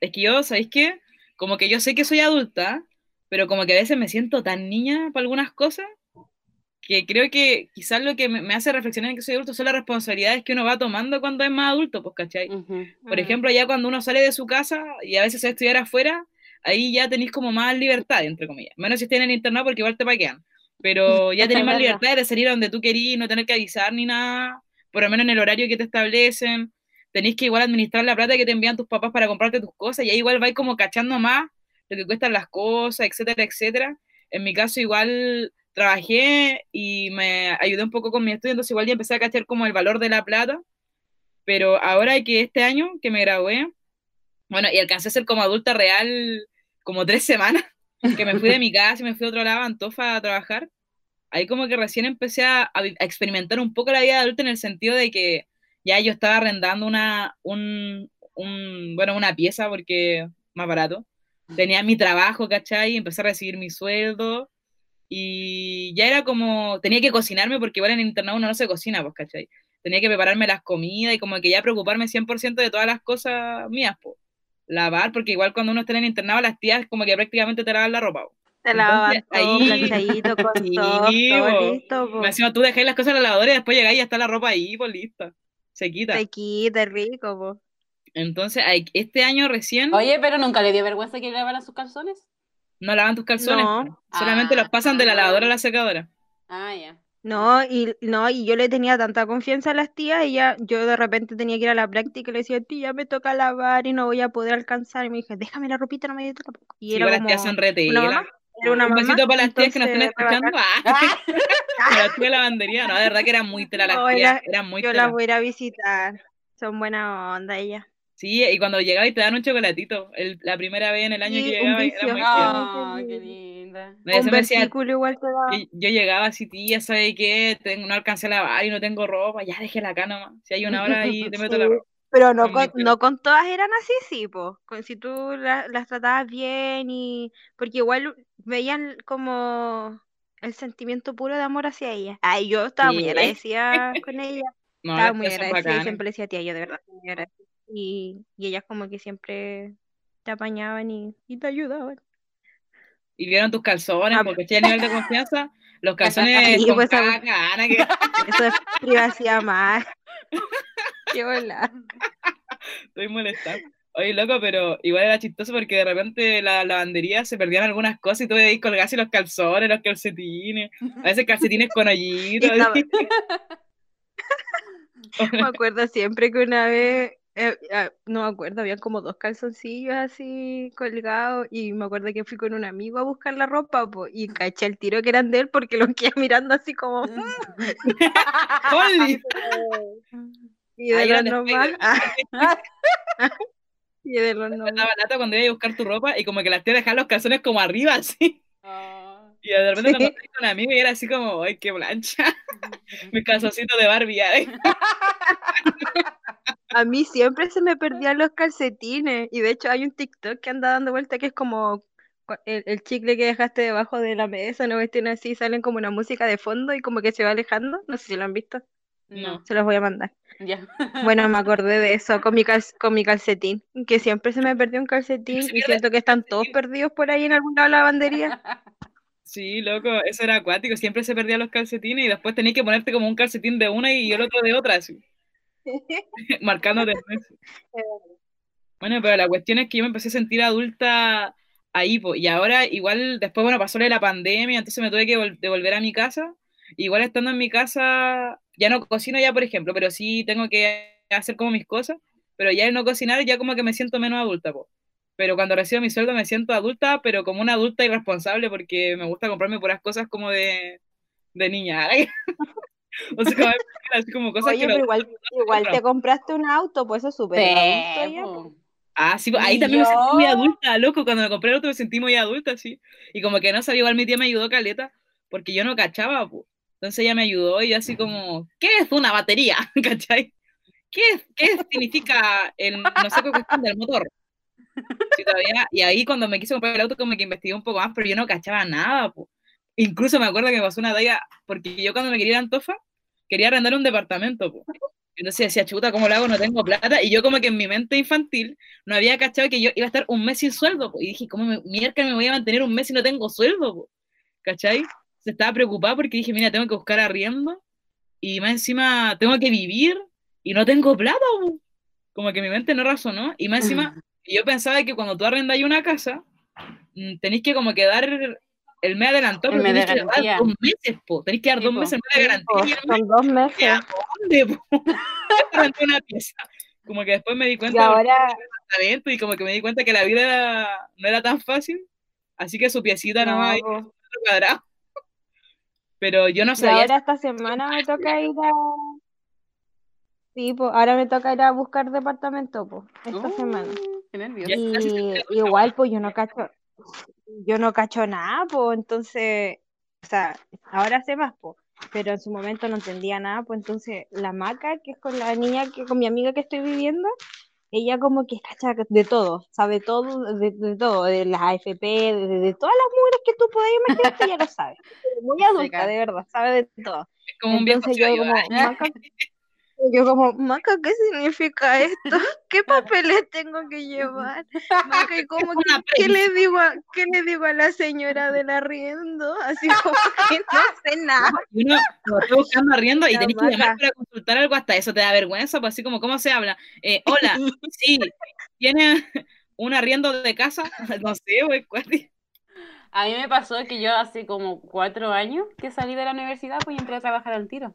es que yo, ¿sabéis qué? Como que yo sé que soy adulta, pero como que a veces me siento tan niña para algunas cosas, que creo que quizás lo que me, hace reflexionar en que soy adulto son las responsabilidades que uno va tomando cuando es más adulto, pues, ¿cachai? Ujú. Por ejemplo, ya cuando uno sale de su casa y a veces se va a estudiar afuera, ahí ya tenéis como más libertad, entre comillas. Menos si estás en el internado porque igual te paquean. Pero ya tenéis más libertad de salir a donde tú querís, no tener que avisar ni nada, por lo menos en el horario que te establecen. Tenéis que igual administrar la plata que te envían tus papás para comprarte tus cosas y ahí igual vais como cachando más lo que cuestan las cosas, etcétera, etcétera. En mi caso igual trabajé y me ayudé un poco con mi estudio, entonces igual ya empecé a cachar como el valor de la plata. Pero ahora que este año que me gradué, bueno, y alcancé a ser como adulta real como tres semanas, que me fui de mi casa y me fui a otro lado, a Antofa, a trabajar, ahí como que recién empecé a, experimentar un poco la vida adulta en el sentido de que ya yo estaba arrendando una, un, un, bueno, una pieza porque más barato. Tenía mi trabajo, ¿cachai? Empecé a recibir mi sueldo y ya era como, tenía que cocinarme porque igual en el internado uno no se cocina, pues, ¿cachai? Tenía que prepararme las comidas y como que ya preocuparme 100% de todas las cosas mías, pues. Lavar, porque igual cuando uno está en el internado, las tías como que prácticamente te lavan la ropa. po. Te todo, ahí- planchadito, con Sí, todo, todo listo, po. Me Encima tú dejáis las cosas en la lavadora y después llegáis y ya está la ropa ahí, pues lista. Se quita. Te quita, rico, po. Entonces, este año recién Oye, pero nunca le dio vergüenza que le lavaran sus calzones. No lavan tus calzones. No. Solamente los pasan de la Ah. lavadora a la secadora. Ah, ya. No, y no, y yo le tenía tanta confianza a las tías y ya yo de repente tenía que ir a la práctica y le decía, tía, me toca lavar y no voy a poder alcanzar. Y me dije, déjame la ropita, no me digas tampoco. Y Sí, era las como tías son una tela. mamá, era una Un mamá, besito para las tías que nos están escuchando. Ah, las tías lavandería. No, de verdad que eran muy tela las No, tías. era- Eran muy Yo tela. las voy a ir a visitar. Son buena onda ellas. Sí, y cuando llegaba y te dan un chocolatito. El- la primera vez en el año Sí, que un llegaba era muy qué linda. Un se me decía, versículo igual te da. yo, yo llegaba así, tía, ¿sabe qué? Tengo- no alcancé a lavar y no tengo ropa. Ya déjela acá nomás. Si hay una hora ahí, te meto la ropa. Pero no con, no con todas eran así, sí, po. Con, si tú la- las tratabas bien y... Porque igual veían como el sentimiento puro de amor hacia ella. Ay, yo estaba muy agradecida con ella. No, Estaba muy agradecida y siempre decía, tía, yo de verdad muy agradecida. Y, y ellas como que siempre te apañaban y, y te ayudaban. Y vieron tus calzones, Ah, porque estoy el nivel de confianza. Los calzones Sí, con pues, caca, Ana, que Eso es privacidad más. Qué hola. estoy molestando. Oye, loco, pero igual era chistoso porque de repente la lavandería se perdían algunas cosas y tú veías colgarse los calzones, los calcetines, a veces calcetines con hoyitos. Me acuerdo siempre que una vez, eh, ah, no me acuerdo, habían como dos calzoncillos así colgados y me acuerdo que fui con un amigo a buscar la ropa po, y caché el tiro que eran de él porque lo quedé mirando así como ¡Holy! y de los de- ah, y de los Me daba lata cuando iba a buscar tu ropa y como que las tías dejaban los calzones como arriba, así. Ah. Y de repente Sí. encontré con un amigo y era así como, ¡ay, qué plancha! Mi calzoncito de Barbie. ¿eh? A mí siempre se me perdían los calcetines y de hecho hay un TikTok que anda dando vuelta que es como el, el chicle que dejaste debajo de la mesa, no tiene así, salen como una música de fondo y como que se va alejando, no sé si lo han visto, No, se los voy a mandar. ya. Bueno, me acordé de eso con mi, cal- con mi calcetín, que siempre se me perdió un calcetín y siento que están todos perdidos por ahí en algún lado de la lavandería. Sí, loco, eso era acuático, siempre se perdían los calcetines y después tenías que ponerte como un calcetín de una y el otro de otra, así, marcándote. en eso. Bueno, pero la cuestión es que yo me empecé a sentir adulta ahí, y ahora igual, después, bueno, pasó la pandemia, entonces me tuve que vol- devolver a mi casa, igual estando en mi casa, ya no cocino ya, por ejemplo, pero sí tengo que hacer como mis cosas, pero ya el no cocinar ya como que me siento menos adulta, pero cuando recibo mi sueldo me siento adulta, pero como una adulta irresponsable porque me gusta comprarme puras cosas como de, de niña. o sea, como, así como cosas Oye, que pero lo- igual, igual te compraste un auto, pues eso es súper adulto ya. Ah, sí, ahí ¿Y también me sentí muy adulta, loco. Cuando me compré el auto me sentí muy adulta, sí. Y como que no sabía, igual mi tía me ayudó caleta, porque yo no cachaba, po. Entonces ella me ayudó y yo así como, ¿qué es una batería? ¿Cachai? ¿Qué, qué significa el no sé qué cuestión del motor? Sí, todavía, y ahí cuando me quise comprar el auto como que investigué un poco más, pero yo no cachaba nada, po. Incluso me acuerdo que me pasó una talla, porque yo cuando me quería ir a Antofa, quería arrendar un departamento, po. Entonces decía, chuta, ¿cómo lo hago? No tengo plata. Y yo como que en mi mente infantil no había cachado que yo iba a estar un mes sin sueldo. po. Y dije, ¿cómo me, mierda me voy a mantener un mes si no tengo sueldo? po? ¿Cachai? Se estaba preocupada porque dije, mira, tengo que buscar arriendo y más encima tengo que vivir y no tengo plata. po. Como que mi mente no razonó. Y más encima yo pensaba que cuando tú arrendas una casa, mm, tenéis que como que dar el mes adelantado, El pero de tenéis que dar dos meses, po. Tenéis que dar Sí, dos po. meses de garantía. y son dos meses. ¿a dónde, po? Renté una pieza. Como que después me di Y cuenta del ahora, talento y como que me di cuenta que la vida era- no era tan fácil. Así que su piecita no no, va a ir po. cuadrado. Pero yo no Y sabía. ahora esta semana me toca ir a... Sí, pues ahora me toca ir a buscar departamento, pues, esta Oh, semana. Qué nervios. Ya está, sí, sí, Y igual, pues yo no cacho, yo no cacho nada, pues entonces, o sea, ahora sé más, pues, pero en su momento no entendía nada, pues entonces la Maca, que es con la niña que con mi amiga que estoy viviendo, ella como que cacha de todo, sabe todo, de, de todo, de las AFP, de, de- todas las mujeres que tú puedas imaginarte, ella lo sabe. Muy adulta, de verdad, sabe de todo. Es como un viejo Entonces yo sabio, como, ¿eh? Maca, yo como, Maca, ¿qué significa esto? ¿Qué papeles tengo que llevar? Maca, ¿y cómo, qué, qué le digo a, qué le digo a la señora del arriendo? Así como que no sé nada. Uno lo está buscando arriendo y tenés que llamar para consultar algo, hasta eso te da vergüenza, pues así como, ¿cómo se habla? Eh, hola, sí, ¿tiene un arriendo de casa? No sé, güey, A mí me pasó que yo hace como cuatro años que salí de la universidad, pues entré a trabajar al tiro.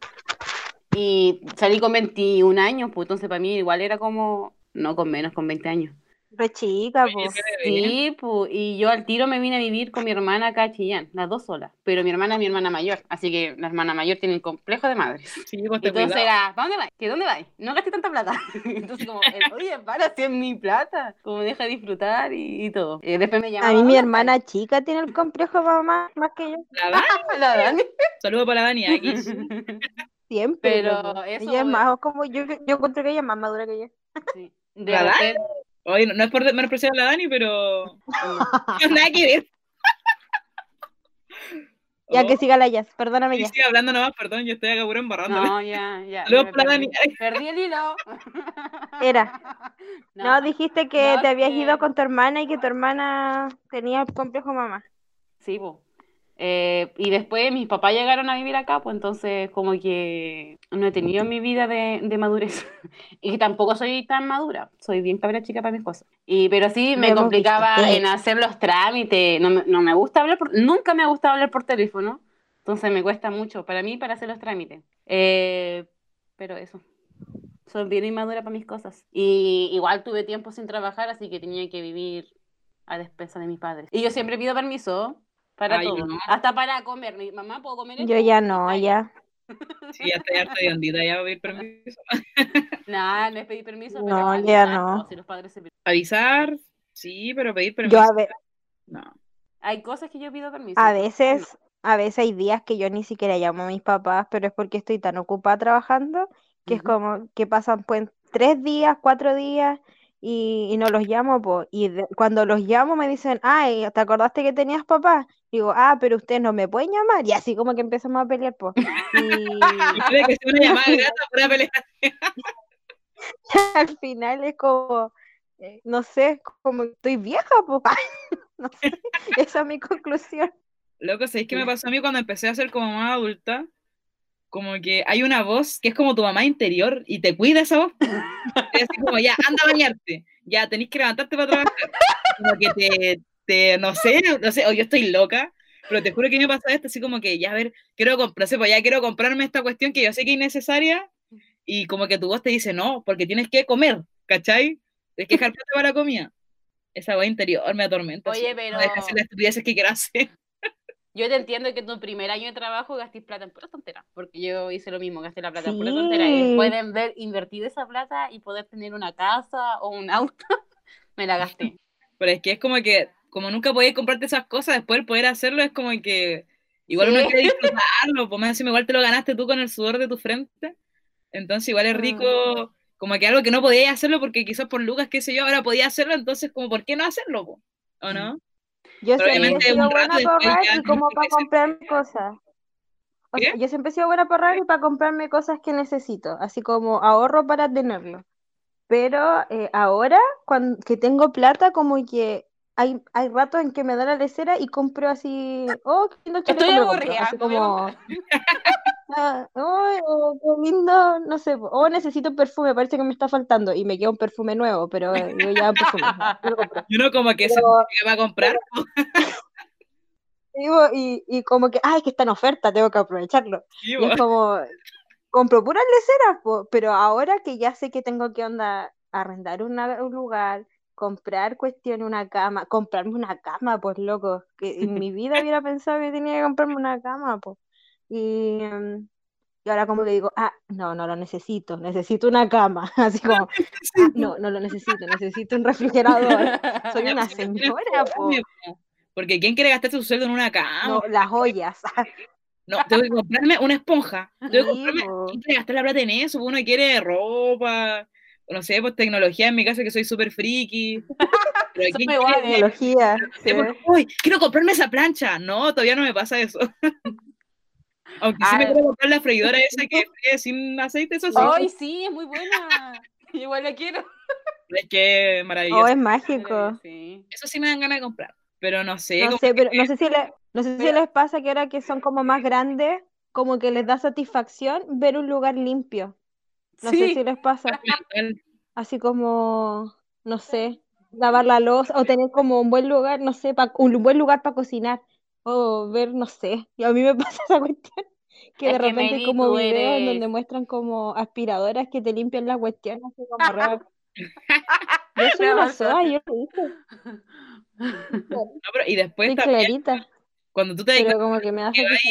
Y salí con 21 años, pues entonces para mí igual era como, no con menos, con 20 años. Re chica, pues. Sí, pues, y yo al tiro me vine a vivir con mi hermana acá a Chillán, las dos solas. Pero mi hermana es mi hermana mayor, así que la hermana mayor tiene el complejo de madres. Sí, pues te Entonces cuidado. era, ¿para dónde vais? ¿Que dónde vais? No gasté tanta plata. Entonces como, eh, oye, para, si es mi plata. Como deja disfrutar y, y todo. Y después me A llamaba. mí mi "¿Dónde hermana chica tiene el complejo mamá más que yo. La Dani, estáis?". La Dani. saludo para la Dani aquí. Siempre. Pero eso, Ella es más como yo, yo encuentro que ella es más madura que yo. Sí. De ¿La Dani? Oye, no, no es por menospreciar a la Dani, pero. No, nada que ver. Ya Oh, que siga la Jazz, perdóname sí, ya. sí, hablando nomás, perdón, yo estoy acá puro embarrándole. No, ya, ya. Perdí. Dani. Perdí el hilo. Era. No, dijiste que no, te habías que- ido con tu hermana y que tu hermana tenía el complejo mamá. Sí, pues. y después mis papás llegaron a vivir acá, pues entonces como que no he tenido mi vida de, de madurez. y tampoco soy tan madura, soy bien cabra chica para mis cosas. Y, pero sí me hemos complicaba visto. en hacer los trámites, no me, no me gusta hablar, por- nunca me ha gustado hablar por teléfono, entonces me cuesta mucho para mí para hacer los trámites. Eh, pero eso, soy bien inmadura para mis cosas. Y igual tuve tiempo sin trabajar, así que tenía que vivir a despensa de mis padres. Y yo siempre pido permiso para Ay, todo, no. hasta para comer. Mi mamá, ¿puedo comer Yo ya no, Ay, ya. Sí, ya estoy harta de ondita, ya voy a pedir permiso. Nah, no es pedir permiso, No, pero ya avisar, no. po, si los padres se- Avisar, sí, pero pedir permiso. Yo a, ve- No. Hay cosas que yo pido permiso. a veces, a veces hay días que yo ni siquiera llamo a mis papás, pero es porque estoy tan ocupada trabajando que es como que pasan pues tres días, cuatro días y, y no los llamo, pues. Y de- cuando los llamo me dicen, ay, ¿te acordaste que tenías papá? Digo, ah, pero ustedes no me pueden llamar. Y así como que empezamos a pelear, pues. Y que sea una grata por una pelea. al final es como, eh, no sé, como estoy vieja, pues. No sé, esa es mi conclusión. Loco, ¿sabéis qué me pasó a mí cuando empecé a ser como más adulta? Como que hay una voz que es como tu mamá interior y te cuida esa voz. Es así como, ya, anda a bañarte, ya tenés que levantarte para trabajar. Como que te, te, no sé, no sé, o yo estoy loca, pero te juro que me pasa esto, así como que, ya, a ver, quiero, comp- no sé, pues ya quiero comprarme esta cuestión que yo sé que es innecesaria y como que tu voz te dice, no, porque tienes que comer, ¿cachai? Tienes que dejar plata para la comida. esa voz interior me atormenta. Oye, así, pero- No deja hacer las estupideces que quiero hacer. Yo te entiendo que en tu primer año de trabajo gastes plata en pura tontera, porque yo hice lo mismo, gasté la plata en pura tontera. Y de ver, invertir esa plata y poder tener una casa o un auto, me la gasté. Pero es que es como que, como nunca podías comprarte esas cosas, después el poder hacerlo es como que igual Sí. uno quiere disfrutarlo, pues más encima igual te lo ganaste tú con el sudor de tu frente. Entonces igual es Mm. rico, como que algo que no podías hacerlo porque quizás por lucas, qué sé yo, ahora podía hacerlo, entonces como, ¿por qué no hacerlo? po? ¿O no? Yo siempre he sido buena para ahorrar y no como para comprarme cosas. O sea, ¿Qué? yo siempre he sido buena para ahorrar y para comprarme cosas que necesito, así como ahorro para tenerlo. Pero eh, ahora, cuando que tengo plata, como que hay, hay ratos en que me da la lecera y compro así, oh, qué lindo chaleco, Estoy aburrida, Así como. ah, oh, qué lindo, no sé, oh, necesito perfume, parece que me está faltando y me queda un perfume nuevo, pero eh, digo ya perfume. Y uno como que se Pero- va a comprar, y, y como que, ay, que está en oferta, tengo que aprovecharlo. sí, Y es como, compro puras leceras, po, pero ahora que ya sé que tengo que onda arrendar una- un lugar, comprar cuestiones, una cama, comprarme una cama, pues loco, que en mi vida hubiera pensado que tenía que comprarme una cama, pues. Y, em, y ahora como que digo, ah, no, no lo necesito, necesito una cama, así como, ah, no, no lo necesito, necesito un refrigerador. Soy una pues, señora, po. Porque ¿quién quiere gastarse su sueldo en una cama? No, las joyas. No, tengo que comprarme una esponja. Tengo que comprarme. ¿Quién quiere gastar la plata en eso? Uno quiere ropa, no sé, pues tecnología en mi caso que soy súper friki. Pero ¿quién Somos quiere- iguales. Tecnología. Sí, porque, "Uy, quiero comprarme esa plancha. No, todavía no me pasa eso. Aunque sí me Ah. quiero comprar la freidora esa que fríe sin aceite, eso sí. Ay, sí, es muy buena. Igual la quiero. Es que es maravilloso. Oh, es mágico. Sí. Eso sí me dan ganas de comprar. Pero no sé, No sé, pero no sé si le- no sé si les pasa que ahora que son como más grandes, como que les da satisfacción ver un lugar limpio. No sé si les pasa. Así como, no sé, lavar la loza o tener como un buen lugar, no sé, pa- un buen lugar para cocinar o ver, no sé. Y a mí me pasa esa cuestión. Que Es de que, repente hay Mary, como videos en donde eres- muestran como aspiradoras que te limpian las cuestiones, así como re- Yo soy Me una soa, yo lo hice. No, pero- y después también, clarita, cuando tú te pero como que me que vais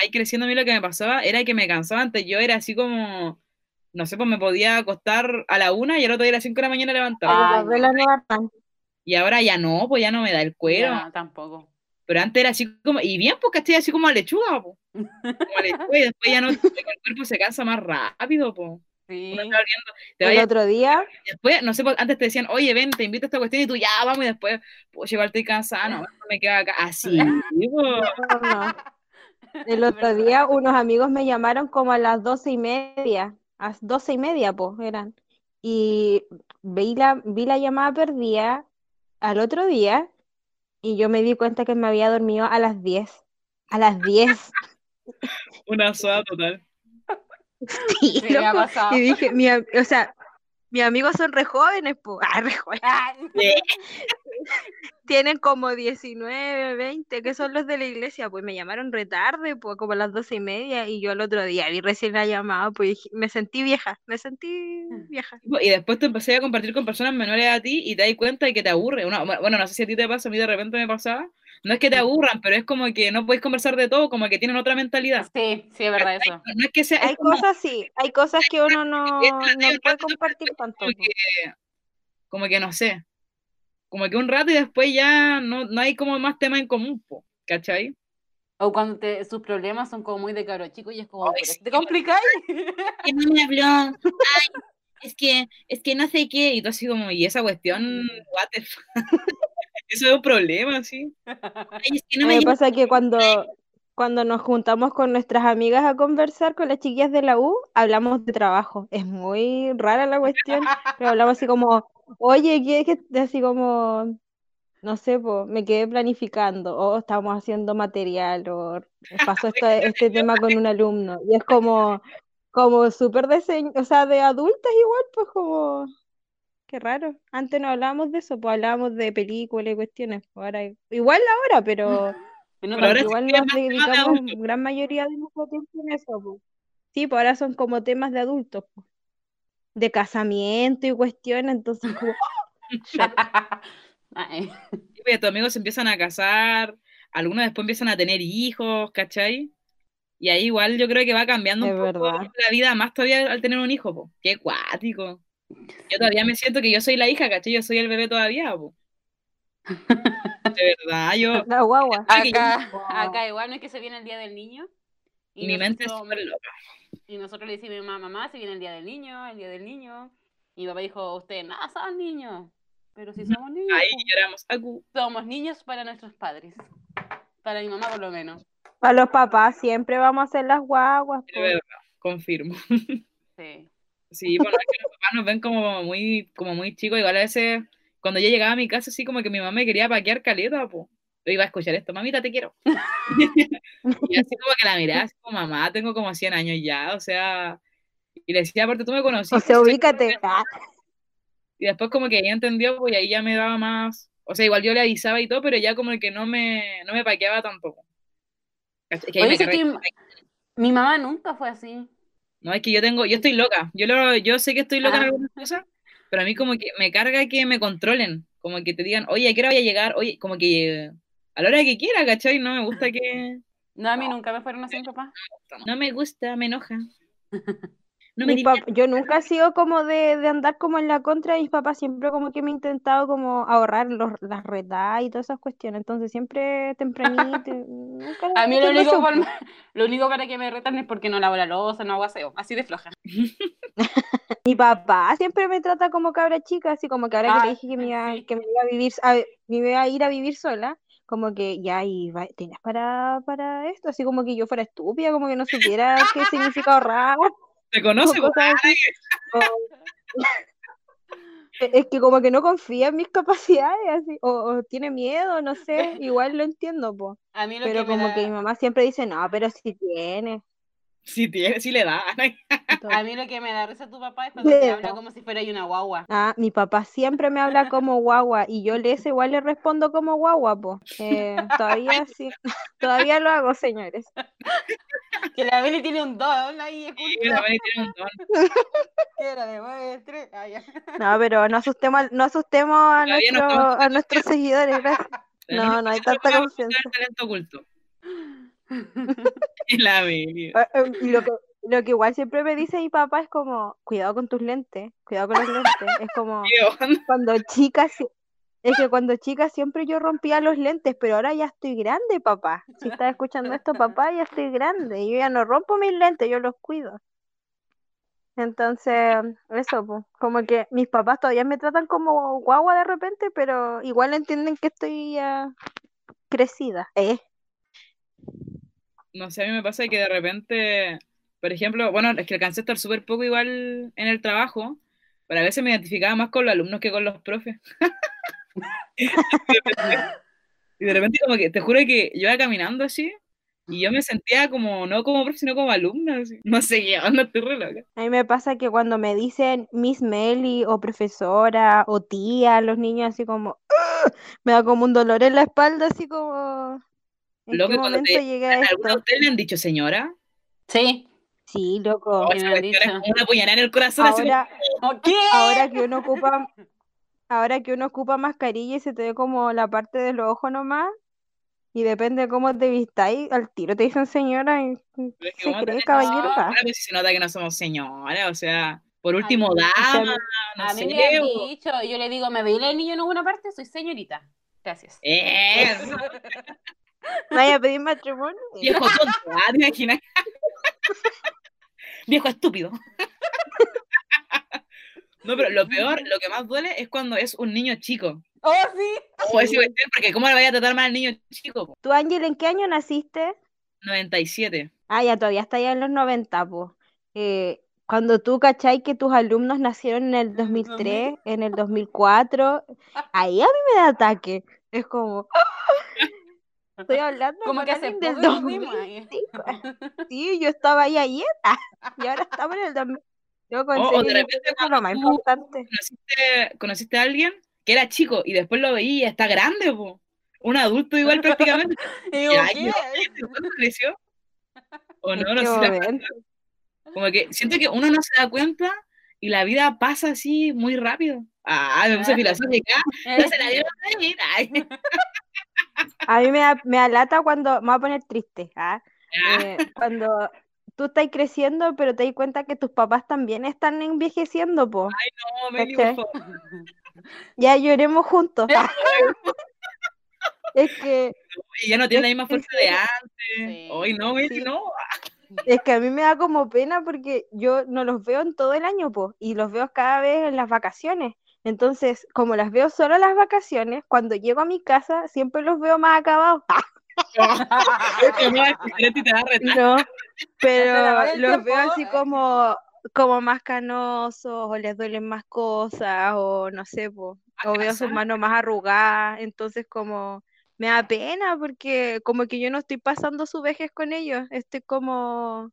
vais creciendo a mí lo que me pasaba era que me cansaba antes. Yo era así como, no sé, pues me podía acostar a la una y el otro día a las cinco de la mañana levantaba. Ah. Y ahora ya no, pues ya no me da el cuero. Ya, tampoco. Pero antes era así como, y bien, porque estoy así como a lechuga, pues. Como a lechuga, y después ya no, el cuerpo se cansa más rápido, pues. Sí. Te El otro día, después, no sé, pues, antes te decían, oye, ven, te invito a esta cuestión, y tú ya vamos, y después, pues igual estoy cansada, no, me queda acá. Así, no, no. El otro día unos amigos me llamaron como a las doce y media, a las doce y media, pues eran. Y vi la, vi la llamada perdida al otro día y yo me di cuenta que me había dormido a las diez. A las diez. Una soda total. Sí, Sí, me loco. pasado. Y dije, mi, o sea, mis amigos son re jóvenes, pues. Ah, re jóvenes. Ah, Tienen como 19, 20, que son los de la iglesia, pues me llamaron re tarde, pues como a las doce y media, y yo el otro día vi recién la llamada, pues me sentí vieja, me sentí vieja. Y después te empecé a compartir con personas menores a ti y te das cuenta de que te aburre. Una- bueno, no sé si a ti te pasa, a mí de repente me pasaba. No es que te aburran, pero es como que no puedes conversar de todo, como que tienen otra mentalidad. Sí, sí, es verdad eso. No es que sea, es Hay como, cosas, sí, hay cosas que uno no, no puede compartir tanto. como que, como que no sé. Como que un rato y después ya no, no hay como más temas en común, po, ¿cachai? O cuando te- sus problemas son como muy de caro chico y es como, Ay. ¿te complicáis? que no me habló, ay, es que, es que no sé qué, y tú así como, y esa cuestión, what the fuck? Eso es un problema, sí. Ay, es que no me me pasa que cuando, cuando nos juntamos con nuestras amigas a conversar con las chiquillas de la U, hablamos de trabajo. Es muy rara la cuestión, pero hablamos así como, oye, ¿qué es que así como, no sé, po, me quedé planificando, o estamos haciendo material, o pasó esto, este tema con un alumno, y es como, como súper de, o sea, de adultas igual, pues como, qué raro. Antes no hablábamos de eso, pues hablábamos de películas y cuestiones, pues ahora, igual ahora, pero Pero ahora igual nos dedicamos gran mayoría de nuestro tiempo en eso, pues. Sí, pues ahora son como temas de adultos, pues. De casamiento y cuestiones, entonces como. Y pues, tus amigos se empiezan a casar, algunos después empiezan a tener hijos, ¿cachai? Y ahí igual yo creo que va cambiando un poco verdad. la vida, más todavía al tener un hijo, po. Qué cuático. Yo todavía me siento que yo soy la hija, ¿cachai? Yo soy el bebé todavía, po. De verdad, yo, La guagua. Acá, acá igual no es que se viene el día del niño. Y mi mente es nosotros- súper loca. Y nosotros le decimos a mi mamá, mamá, se viene el día del niño, el día del niño. Y mi papá dijo, ustedes no son niños. Pero si somos niños, Ahí lloramos. Somos niños para nuestros padres. Para mi mamá por lo menos. Para los papás siempre vamos a ser las guaguas. De verdad, confirmo. Sí. Sí, bueno, es que los papás nos ven como muy, como muy chicos. Igual a veces, cuando yo llegaba a mi casa, así como que mi mamá me quería paquear caleta, po. Yo iba a escuchar esto, mamita, te quiero. y así como que la miraba, así como, mamá, tengo como 100 años ya, o sea. Y le decía, aparte, tú me conociste. O sea, ubícate. que- Y después como que ella entendió, pues y ahí ya me daba más. O sea, igual yo le avisaba y todo, pero ya como que no me, no me paqueaba tampoco. Que Oye, me estoy- Mi mamá nunca fue así. No, es que yo tengo, yo estoy loca. Yo lo, yo sé que estoy loca en Ah. algunas cosas, pero a mí como que me carga que me controlen, como que te digan, oye, ¿a qué hora voy a llegar? Oye, como que a la hora que quiera, ¿cachai? No me gusta que, No, a mí nunca me fueron así, papá. no me gusta, me enoja. No me pap- yo nunca he sido como de, de andar como en la contra de mis papás, siempre como que me he intentado como ahorrar los, las retadas y todas esas cuestiones, entonces siempre tempranito, nunca A mí lo único, por- lo único para que me retan es porque no lavo la loza, no hago aseo. Así de floja. Mi papá siempre me trata como cabra chica, así como que ahora que Ah, le dije que me iba, sí. que me iba a vivir, a, me iba a ir a vivir sola, como que ya, y va- ¿tienes para, para esto? Así como que yo fuera estúpida, como que no supiera qué significa ahorrar. ¿Te conoce? o cosas así. O- Es que como que no confía en mis capacidades, así, o, o tiene miedo, no sé, igual lo entiendo, po. A mí lo Pero que como da- que mi mamá siempre dice, no, pero si tiene. Sí, tiene, sí le da. A mí lo que me da risa tu papá es cuando te habla como si fuera una guagua. Ah, mi papá siempre me habla como guagua y yo les igual le respondo como guagua, po. Eh, todavía sí, todavía lo hago, señores. Que la Beli tiene un don ahí, Sí, escucha. la Mari tiene un don. Que era de muestre. Ah. No, pero no asustemos, al- no asustemos a, no nuestro- a nuestros seguidores, gracias. No, no hay tanta confianza. talento oculto. La. Eh, eh, Y lo que, lo que igual siempre me dice mi papá es como, cuidado con tus lentes, cuidado con los lentes. Es como, cuando chica, si- es que cuando chica siempre yo rompía los lentes, pero ahora ya estoy grande, papá. Si estás escuchando esto, papá, ya estoy grande. Yo ya no rompo mis lentes, yo los cuido. Entonces, eso, pues, como que mis papás todavía me tratan como guagua de repente, pero igual entienden que estoy ya crecida. ¿Eh? No sé, a mí me pasa que de repente, por ejemplo, bueno, es que alcancé a estar súper poco igual en el trabajo, pero a veces me identificaba más con los alumnos que con los profes. Y de repente como que, te juro que yo iba caminando así, y yo me sentía como, no como profe, sino como alumna, así. No sé estoy re loca. A mí me pasa que cuando me dicen Miss Meli o profesora o tía, los niños así como, me da como un dolor en la espalda, así como, ¿en Loco, qué cuando momento te- llegué a ¿Alguno de ustedes le han dicho señora? Sí. Sí, loco. Oh, me como una puñalada en el corazón, así Ahora, ¿O ¿Qué? ahora que uno ocupa, ahora que uno ocupa mascarilla y se te ve como la parte de los ojos nomás, y depende de cómo te vistáis, al tiro te dicen señora y es que se ¿cómo cree caballero. No. Ahora pues se nota que no somos señoras, o sea, por último, o sea, dama, no A mí sé. me han o- dicho, yo le digo, ¿me veía el niño en alguna parte? Soy señorita. Gracias. Eh, Vaya a pedir matrimonio. viejo tonto, ah, ¿te imaginas? viejo estúpido. No, pero lo peor, lo que más duele es cuando es un niño chico. ¡Oh, sí! O ese cuestión, porque ¿cómo le vaya a tratar mal al niño chico? po? ¿Tú, Ángel, en qué año naciste? 97. Ah, ya todavía está ya en los 90, pues. Eh, cuando tú cachai que tus alumnos nacieron en el 2003, en el 2004, ahí a mí me da ataque. Es como, estoy hablando Como que hace del poco nos vimos 2005. ahí. Sí, yo estaba ahí ayer y ahora estamos en el 2000. Loco, en O- de yo repente cuando más importante. ¿Conociste, conociste a alguien que era chico y después lo veía y está grande, po? Un adulto igual prácticamente. Y digo, ¿qué? ¿Cuándo creció? O no, ¿En no sé. si? Como que siento que uno no se da cuenta y la vida pasa así muy rápido. Ah, me puse filosófica. No se la dio. A mí me, da- me alata cuando, me voy a poner triste, ¿ah? Eh, cuando tú estás creciendo, pero te das cuenta que tus papás también están envejeciendo, po. No, Meli, ¿Cachai? por favor. Ya lloremos juntos. Es que, Y ya no tiene la misma fuerza de antes. Sí. Hoy no, Sí. no. es que a mí me da como pena porque yo no los veo en todo el año, po, y los veo cada vez en las vacaciones. Entonces, como las veo solo en las vacaciones, cuando llego a mi casa siempre los veo más acabados. No, pero los veo así como, como más canosos, o les duelen más cosas, o no sé, po, o veo sus manos más arrugadas, entonces como me da pena porque como que yo no estoy pasando su vejez con ellos, estoy como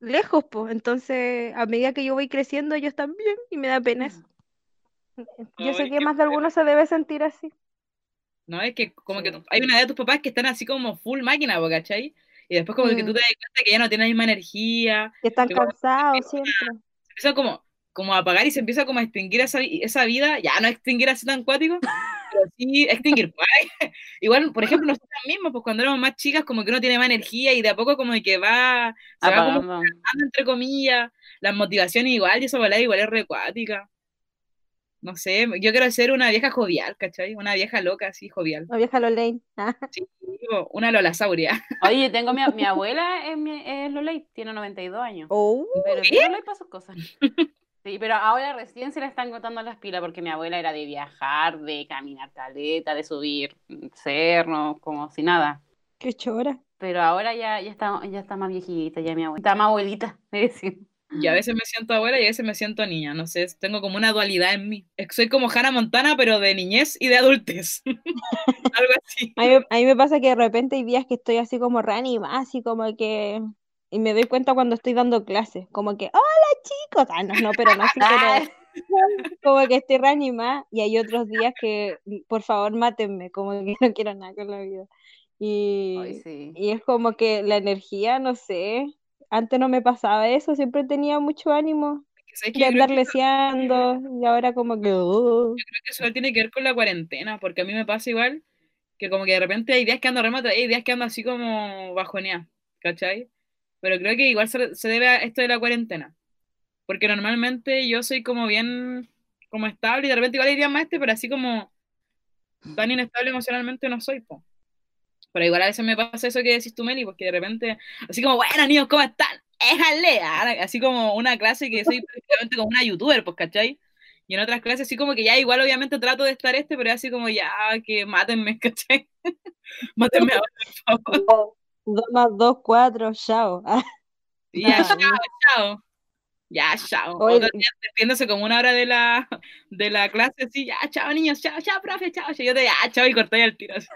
lejos, pues, entonces a medida que yo voy creciendo ellos también y me da pena eso. Yo sé que qué más de alguno se debe sentir así. No, es que como que hay una de tus papás que están así como full máquina, ¿cachai? Y después como que tú Mm. te das cuenta que ya no tiene la misma energía, Que están cansados siempre. se empieza como, como a apagar y se empieza como a extinguir esa, esa vida, ya no extinguir así tan cuático, pero sí extinguir. Igual, por ejemplo, nosotros mismos, pues cuando éramos más chicas, como que uno tiene más energía y de a poco como que va, se va como entre comillas, las motivaciones igual, y esa bola igual es recuática. No sé, yo quiero ser una vieja jovial, ¿cachai? Una vieja loca, así, jovial. La vieja Lolaine. Ah, Sí, una Lolasauria. Oye, tengo mi, mi abuela es, mi, es Loley, tiene 92 años. Oh, Pero. Loley para sus cosas. Sí, pero ahora recién se le están agotando las pilas porque mi abuela era de viajar, de caminar caleta, de subir cerros, como si nada. qué chora. Pero ahora ya, ya está, ya está más viejita, ya mi abuela. Está más abuelita, es decir. Y a veces me siento abuela y a veces me siento niña, no sé, tengo como una dualidad en mí. Soy como Hannah Montana, pero de niñez y de adultez. Algo así. A mí, me- a mí me pasa que de repente hay días que estoy así como reanimada, así como que... Y me doy cuenta cuando estoy dando clases, como que, hola chicos, ah, no, no, pero no así, pero como que estoy reanimada y hay otros días que, por favor, mátenme, como que no quiero nada con la vida. Y, Ay, sí. y es como que la energía, no sé, antes no me pasaba eso, siempre tenía mucho ánimo de Yo andar que, leseando y ahora como que... uh, creo que eso tiene que ver con la cuarentena, porque a mí me pasa igual que como que de repente hay días que ando remota y hay días que ando así como bajoneada, ¿cachai? Pero creo que igual se, se debe a esto de la cuarentena, porque normalmente yo soy como bien como estable y de repente igual hay días más este, pero así como tan inestable emocionalmente no soy, po. Pero igual a veces me pasa eso que decís tú, Meli, porque de repente, así como, bueno, niños, ¿cómo están? Éjale, así como una clase que soy prácticamente como una youtuber, pues, ¿cachai? Y en otras clases así como que ya igual obviamente trato de estar este, pero así como ya que mátenme, ¿cachai? mátenme ahora, por favor. Dos más dos, cuatro, chao. Ya, chao, chao. Ya, chao. Otro día despidiéndose como una hora de la, de la clase, así, ya, chao, niños, chao, chao, profe, chao. Yo te, ya, chao, y corté al tiro. así.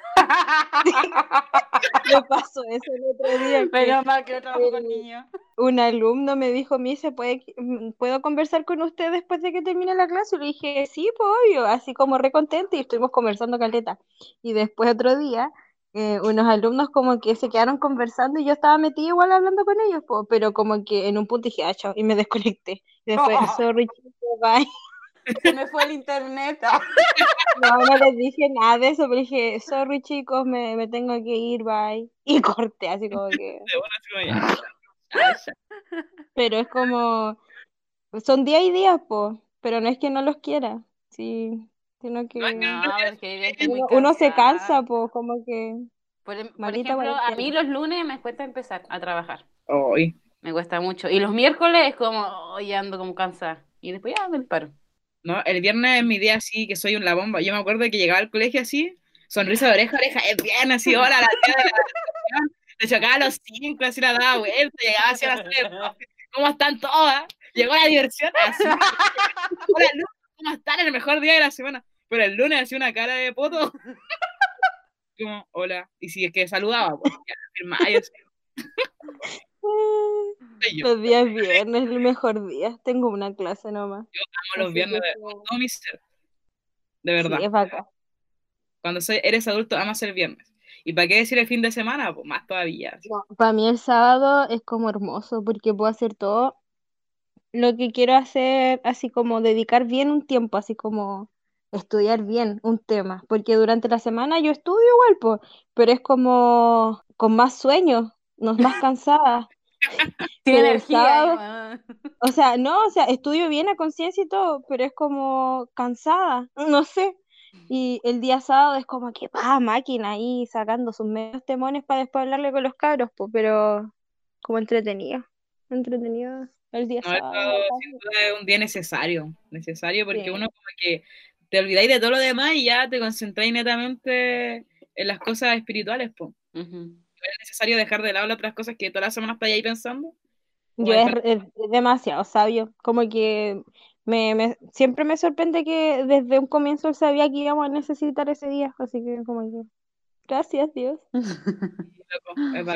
me pasó eso el otro día. que Menos mal que no trabajo con niños. un alumno me dijo, Mise, ¿puede, mm, ¿puedo conversar con usted después de que termine la clase? Y le dije, sí, pues obvio, así como re contenta y estuvimos conversando caleta. Y después otro día, eh, unos alumnos como que se quedaron conversando y yo estaba metida igual hablando con ellos, po, pero como que en un punto dije, ah, chao, y me desconecté. Y después, sorry, chicos, bye. Se me fue el internet. No, no les dije nada de eso, pero dije, sorry chicos, me, me tengo que ir, bye. Y corté, así como que... Pero es como, son días y días, pues, pero no es que no los quiera, sí, sino que No, es que No, porque estoy muy uno, uno se cansa, pues, como que, Por, em- por ejemplo, a mí los lunes me cuesta empezar a trabajar. Ay, Me cuesta mucho. Y los miércoles es como, oh, ya ando como cansada. Y después ya me paro. No, el viernes es mi día así, que soy una bomba. Yo me acuerdo que llegaba al colegio así, sonrisa de oreja a oreja, es bien así, hola, la tía de la educación. Le chocaba a los cinco, así la daba vuelta, llegaba así a las tres, ¿cómo están todas? Llegó la diversión, así. Hola, Lu, ¿cómo están? El mejor día de la semana. Pero el lunes hacía una cara de poto. Como, hola. Y si es que saludaba, pues, yo. los días viernes es el mejor día, tengo una clase nomás. Amo los viernes de todo mi ser. De verdad. Sí, es. Cuando soy, eres adulto, amas el viernes. ¿Y para qué decir el fin de semana? Pues más todavía. No, para mí el sábado es como hermoso, porque puedo hacer todo lo que quiero hacer, así como dedicar bien un tiempo, así como estudiar bien un tema, porque durante la semana yo estudio igual, po, pero es como con más sueño, no más cansada. Tiene energía. sábado-. O sea, no, o sea, estudio bien a conciencia y todo, pero es como cansada, no sé. Y el día sábado es como que va máquina ahí sacando sus medios temones para después hablarle con los cabros, pues, pero como entretenido, entretenido el día No, esto sábado. sin duda es un día necesario, necesario porque Sí. uno como que te olvidáis de todo lo demás y ya te concentráis netamente en las cosas espirituales, pues. Ujú. Es necesario dejar de lado las otras cosas que toda la semana estáis ahí pensando. Yo es, demasiado sabio, como que me, me- siempre me sorprende que desde un comienzo él sabía que íbamos a necesitar ese día, así que como que gracias Dios. es.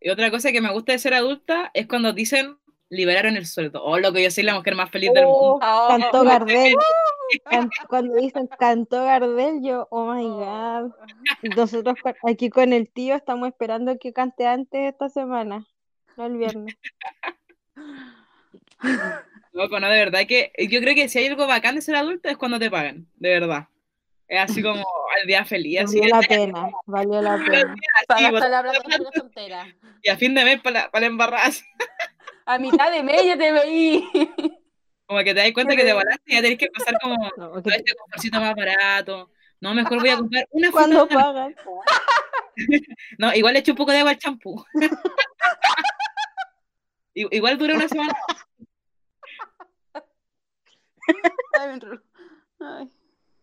Y otra cosa que me gusta de ser adulta es cuando dicen liberaron el sueldo. Oh, loco, yo soy la mujer más feliz del mundo. Oh, cantó Oh. Gardel. Can- Cuando dicen cantó Gardel, yo, oh my Oh. God. Nosotros aquí con el tío estamos esperando que cante antes esta semana, no el viernes. Loco, no, de verdad que yo creo que si hay algo bacán de ser adulta es cuando te pagan, de verdad. Es así como el día feliz, así, Valió la pena, valió la pena. Así, la plata y a fin de mes para la, para la embarrada, así. A mitad de mes ya te veí. como que te das cuenta que te volaste y ya tenés que pasar como No, que- este más barato. No, mejor voy a comprar una ¿Cuándo funda. pagan? No, igual le echo un poco de agua al champú. Igual dura una semana.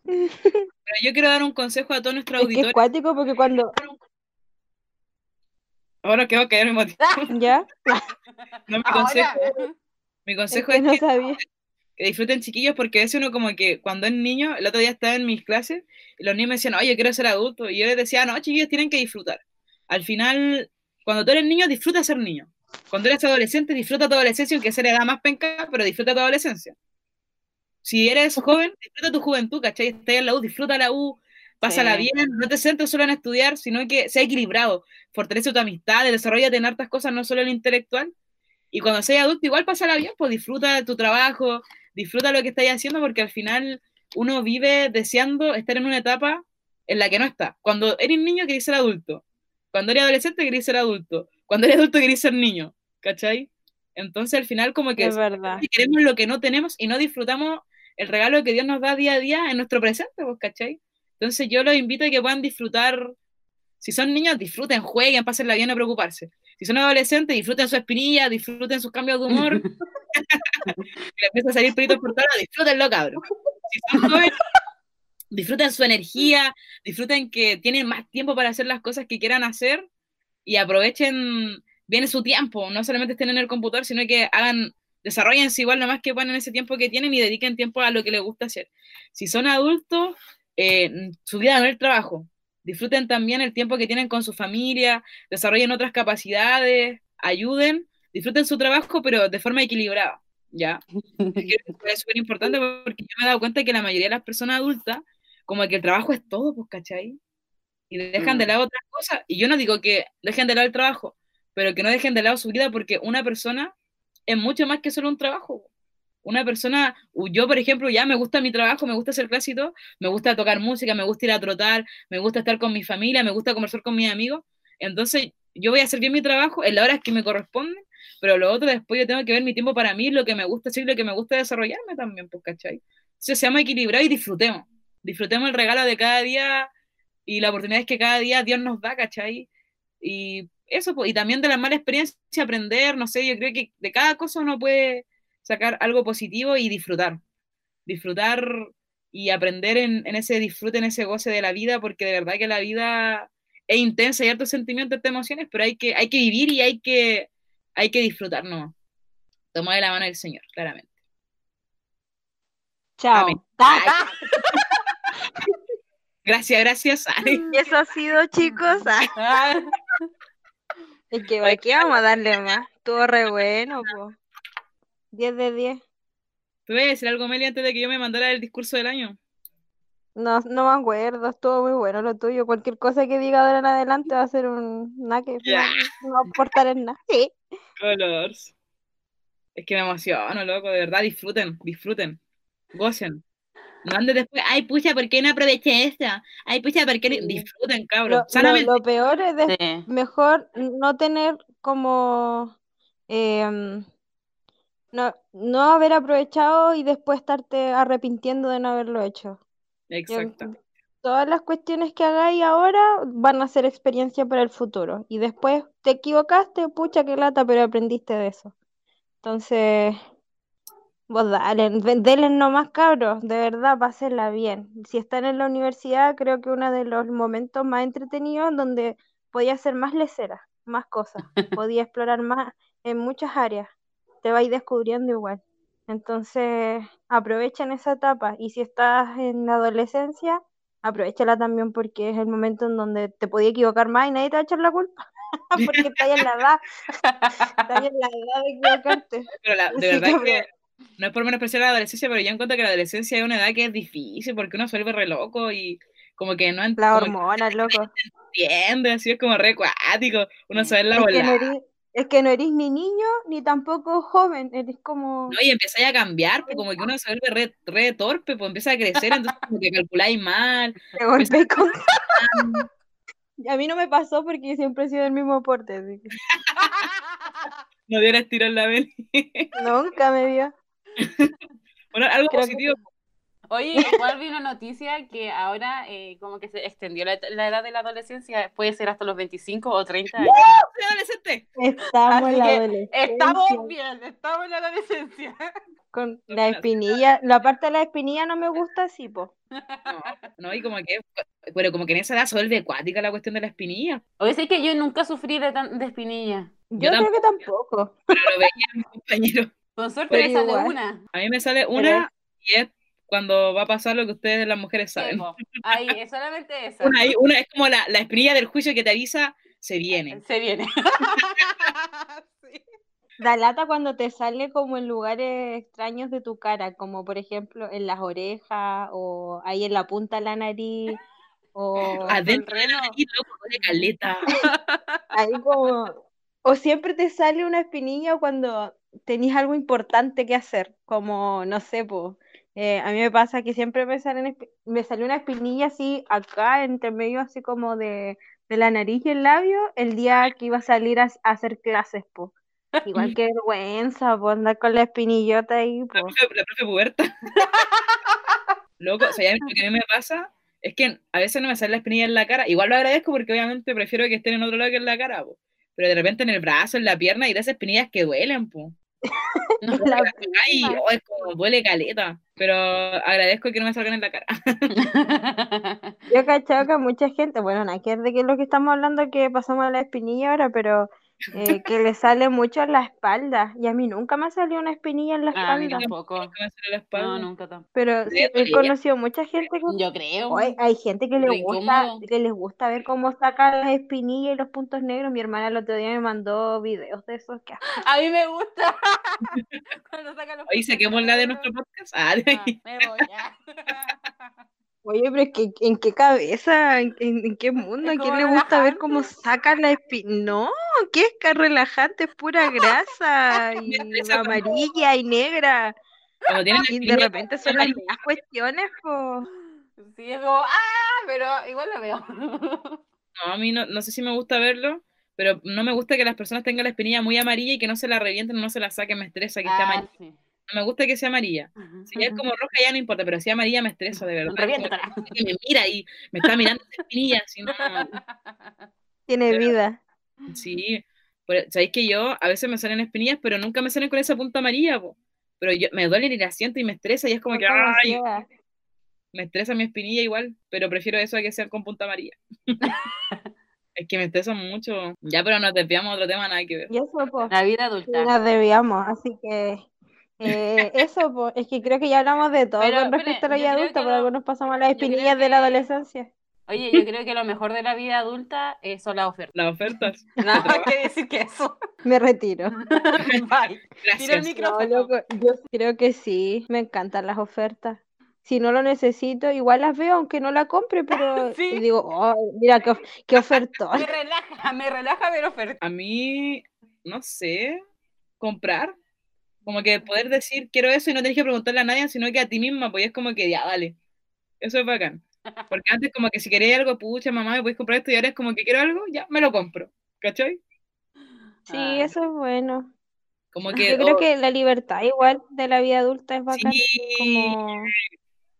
Pero yo quiero dar un consejo a todos nuestros Es que es auditores. cuático porque cuando, Ahora que voy a caer mismo tiempo. ¿ya? No, mi Ahora. consejo, mi Es consejo que es no que, sabía. que disfruten chiquillos porque es uno como que cuando es niño, el otro día estaba en mis clases y los niños me decían, oye, quiero ser adulto. Y yo les decía, no, chiquillos, tienen que disfrutar. Al final, cuando tú eres niño, disfruta ser niño. Cuando eres adolescente, disfruta tu adolescencia, aunque sea la edad más penca, pero disfruta tu adolescencia. Si eres joven, disfruta tu juventud, ¿cachai? Estás en la U, disfruta la U, pásala Sí. bien, no te centres solo en estudiar, sino que sea equilibrado, fortalece tu amistad, desarrolla en hartas cosas, no solo en lo intelectual. Y cuando seas adulto, igual pásala bien, pues disfruta de tu trabajo, disfruta lo que estás haciendo, porque al final uno vive deseando estar en una etapa en la que no está. Cuando eres niño, querés ser adulto. Cuando eres adolescente, querés ser adulto. Cuando eres adulto, querés ser niño. ¿Cachai? Entonces, al final, como que Es verdad. queremos lo que no tenemos y no disfrutamos el regalo que Dios nos da día a día en nuestro presente, pues, ¿cachai? Entonces, yo los invito a que puedan disfrutar. Si son niños, disfruten, jueguen, pásenla bien, no preocuparse. Si son adolescentes, disfruten su espinilla, disfruten sus cambios de humor. que les empieza a salir pelitos por lados, disfrútenlo, cabrón. Si son jóvenes, disfruten su energía, disfruten que tienen más tiempo para hacer las cosas que quieran hacer y aprovechen bien su tiempo. No solamente estén en el computador, sino que hagan, desarrollense igual nomás que puedan en ese tiempo que tienen y dediquen tiempo a lo que les gusta hacer. Si son adultos, eh, su vida no es el trabajo. Disfruten también el tiempo que tienen con su familia, desarrollen otras capacidades, ayuden, disfruten su trabajo, pero de forma equilibrada, ¿ya? es súper importante porque yo me he dado cuenta que la mayoría de las personas adultas, como que el trabajo es todo, pues, ¿cachai? Y dejan de Mm. lado otras cosas. Y yo no digo que dejen de lado el trabajo, pero que no dejen de lado su vida porque una persona es mucho más que solo un trabajo. Una persona, yo por ejemplo, ya me gusta mi trabajo, me gusta hacer clase y todo, me gusta tocar música, me gusta ir a trotar, me gusta estar con mi familia, me gusta conversar con mis amigos. Entonces, yo voy a hacer bien mi trabajo en las horas que me corresponden, pero lo otro después yo tengo que ver mi tiempo para mí, lo que me gusta hacer, lo que me gusta desarrollarme también, pues, ¿cachai? Entonces, seamos equilibrados y disfrutemos. Disfrutemos el regalo de cada día y la oportunidad que cada día Dios nos da, ¿cachai? Y eso, pues, y también de las malas experiencias aprender, no sé, yo creo que de cada cosa uno puede sacar algo positivo y disfrutar. Disfrutar y aprender en, en ese disfrute, en ese goce de la vida, porque de verdad que la vida es intensa, hay hartos sentimientos, hartas emociones, pero hay que, hay que vivir y hay que, hay que disfrutar, ¿no? Tomar de la mano del Señor, claramente. Chao. Gracias, gracias. Y eso ha sido, chicos. Es que aquí vamos a darle más. Estuvo re bueno, po. 10 de 10. ¿Tú a decir algo, Meli, antes de que yo me mandara el discurso del año? No, no me acuerdo, estuvo muy bueno lo tuyo. Cualquier cosa que diga de ahora en adelante va a ser un nada que no, va a aportar en nada. Sí. Colors. Es que me emociono, loco, de verdad, disfruten, disfruten, gocen. No andes después, ay, pucha, ¿por qué no aproveché esto? Ay, pucha, ¿por qué no-?" Disfruten, cabrón. lo- Sanamente. lo peor es de- Sí. mejor no tener como em, no, no haber aprovechado y después estarte arrepintiendo de no haberlo hecho. Exacto. todas las cuestiones que hagáis ahora van a ser experiencia para el futuro. Y después te equivocaste, pucha, qué lata, pero aprendiste de eso. Entonces, vos dale, denle nomás cabros, de verdad, pásenla bien. Si están en la universidad, creo que uno de los momentos más entretenidos donde podía hacer más leceras, más cosas, podía explorar más en muchas áreas. Te vais descubriendo igual. Entonces, aprovechen esa etapa. Y si estás en la adolescencia, aprovechala también porque es el momento en donde te podía equivocar más y nadie te va a echar la culpa. Porque estás en la edad, estás en la edad de equivocarte. Pero la- de verdad que no es por menospreciar la adolescencia, pero yo encuentro que la adolescencia es una edad que es difícil porque uno se vuelve re loco y como que no ent- Las como que hormonas, loco. entiende, así es como re cuático, uno se ve la Es que no bola, eres, es que no eres ni niño ni tampoco joven, eres como... ¿no? Y empieza a cambiar, pues como que uno se vuelve re, re torpe, pues empieza a crecer, entonces como que calculáis mal, Te golpeé con... A mí no me pasó porque siempre he sido del mismo porte, así que no dieras tiro en la vela. nunca me vio. Bueno, algo Creo que- positivo, Oye, igual vi una noticia que ahora eh, como que se extendió la, la edad de la adolescencia, puede ser hasta los 25 o 30 años. soy adolescente. Estamos Así en la adolescencia. Estamos bien, estamos en la adolescencia. Con la espinilla, la parte de la espinilla no me gusta así, po. No, no, y como que, pero como que en esa edad se vuelve acuática la cuestión de la espinilla, Oye, sí que yo nunca sufrí de, tan- de espinilla. Yo, Yo creo que tampoco. pero lo veía mi compañero. Con suerte me sale una. A mí me sale una y es cuando va a pasar lo que ustedes las mujeres saben. Ahí, es solamente esa. Una, ahí- una es como la, la espinilla del juicio que te avisa, se viene. Se viene. Sí. Da lata cuando te sale como en lugares extraños de tu cara, como por ejemplo en las orejas o ahí en la punta de la nariz o Adentro de la nariz, loco, de caleta. ahí como o siempre te sale una espinilla cuando tenés algo importante que hacer, como no sé, pues a mí me pasa que siempre me salen me salió una espinilla así acá entre medio así como de, de la nariz y el labio el día que iba a salir a, a hacer clases, pues. Igual que vergüenza, pues andar con la espinillota ahí, La pues. profe, la profe puberta. Loco, o sea, ya lo que a mí me pasa es que a veces no me sale la espinilla en la cara. Igual lo agradezco porque obviamente prefiero que estén en otro lado que en la cara, po. Pero de repente en el brazo, en la pierna, y de esas espinillas que duelen, po. Ay, oh, es como duele caleta. Pero agradezco que no me salgan en la cara. Yo he cachado que mucha gente, bueno, nada que es de que es lo que estamos hablando que pasamos a la espinilla ahora, pero eh, que le sale mucho en la espalda. Y a mí nunca me salió una espinilla en la A mí espalda. tampoco. Nunca me sale la espalda. No, nunca tampoco. Pero sí, he conocido mucha gente que Yo creo. Oye, hay gente que le gusta, incómodo. que les gusta ver cómo sacan las espinillas y los puntos negros. Mi hermana el otro día me mandó videos de esos que A mí me gusta. Cuando sacan los puntos saquemos la de negros. nuestro podcast. Ah, de Ah, me voy ya. Oye, pero es que ¿en qué cabeza? ¿En, qué mundo? ¿A quién le gusta ver cómo sacan la espina? No, que es que relajante, es pura grasa y amarilla y negra. Y de repente son las amarilla, mismas cuestiones, po. Sí, es como, ¡ah! Pero igual lo veo. No, a mí no, no sé si me gusta verlo, pero no me gusta que las personas tengan la espinilla muy amarilla y que no se la revienten, no se la saquen, me estresa que esté Ah, amarilla. sí. No me gusta que sea amarilla. Si ya es como roja ya no importa, pero si es amarilla me estresa, de verdad. Que me mira y me está mirando esa espinilla, si no, Tiene Pero- vida. sí. Pero, ¿Sabéis que yo a veces me salen espinillas, pero nunca me salen con esa punta amarilla, po? Pero yo, me duele y la siento y me estresa y es como que, ay, me estresa mi espinilla igual, pero prefiero eso a que sean con punta amarilla. es que me estresa mucho. Ya, pero nos desviamos a otro tema, nada que ver. Y eso, po. La vida adulta. nos debíamos, así que eh, eso, po, es que creo que ya hablamos de todo Pero, con respecto a la vida adulta, que pero lo- algunos pasamos a las espinillas de la que- adolescencia. Oye, yo creo que lo mejor de la vida adulta eh, son las ofertas. Las ofertas. Nada más que decir que eso. Me retiro. Bye. Tira el Gracias. No, micrófono. loco, yo creo que sí, me encantan las ofertas. Si no lo necesito, igual las veo, aunque no la compre, pero Sí. digo, oh, mira qué, qué ofertón. Me relaja, me relaja ver ofertas. A mí, no sé, comprar. Como que poder decir quiero eso y no tenés que preguntarle a nadie, sino que a ti misma, pues es como que ya, dale. Eso es bacán. Porque antes como que si queréis algo, pucha, mamá, me podéis comprar esto y ahora es como que quiero algo, ya, me lo compro. ¿Cachai? Sí, Ah. eso es bueno. Como que... Yo creo oh, que la libertad igual de la vida adulta es bacán. sí, Como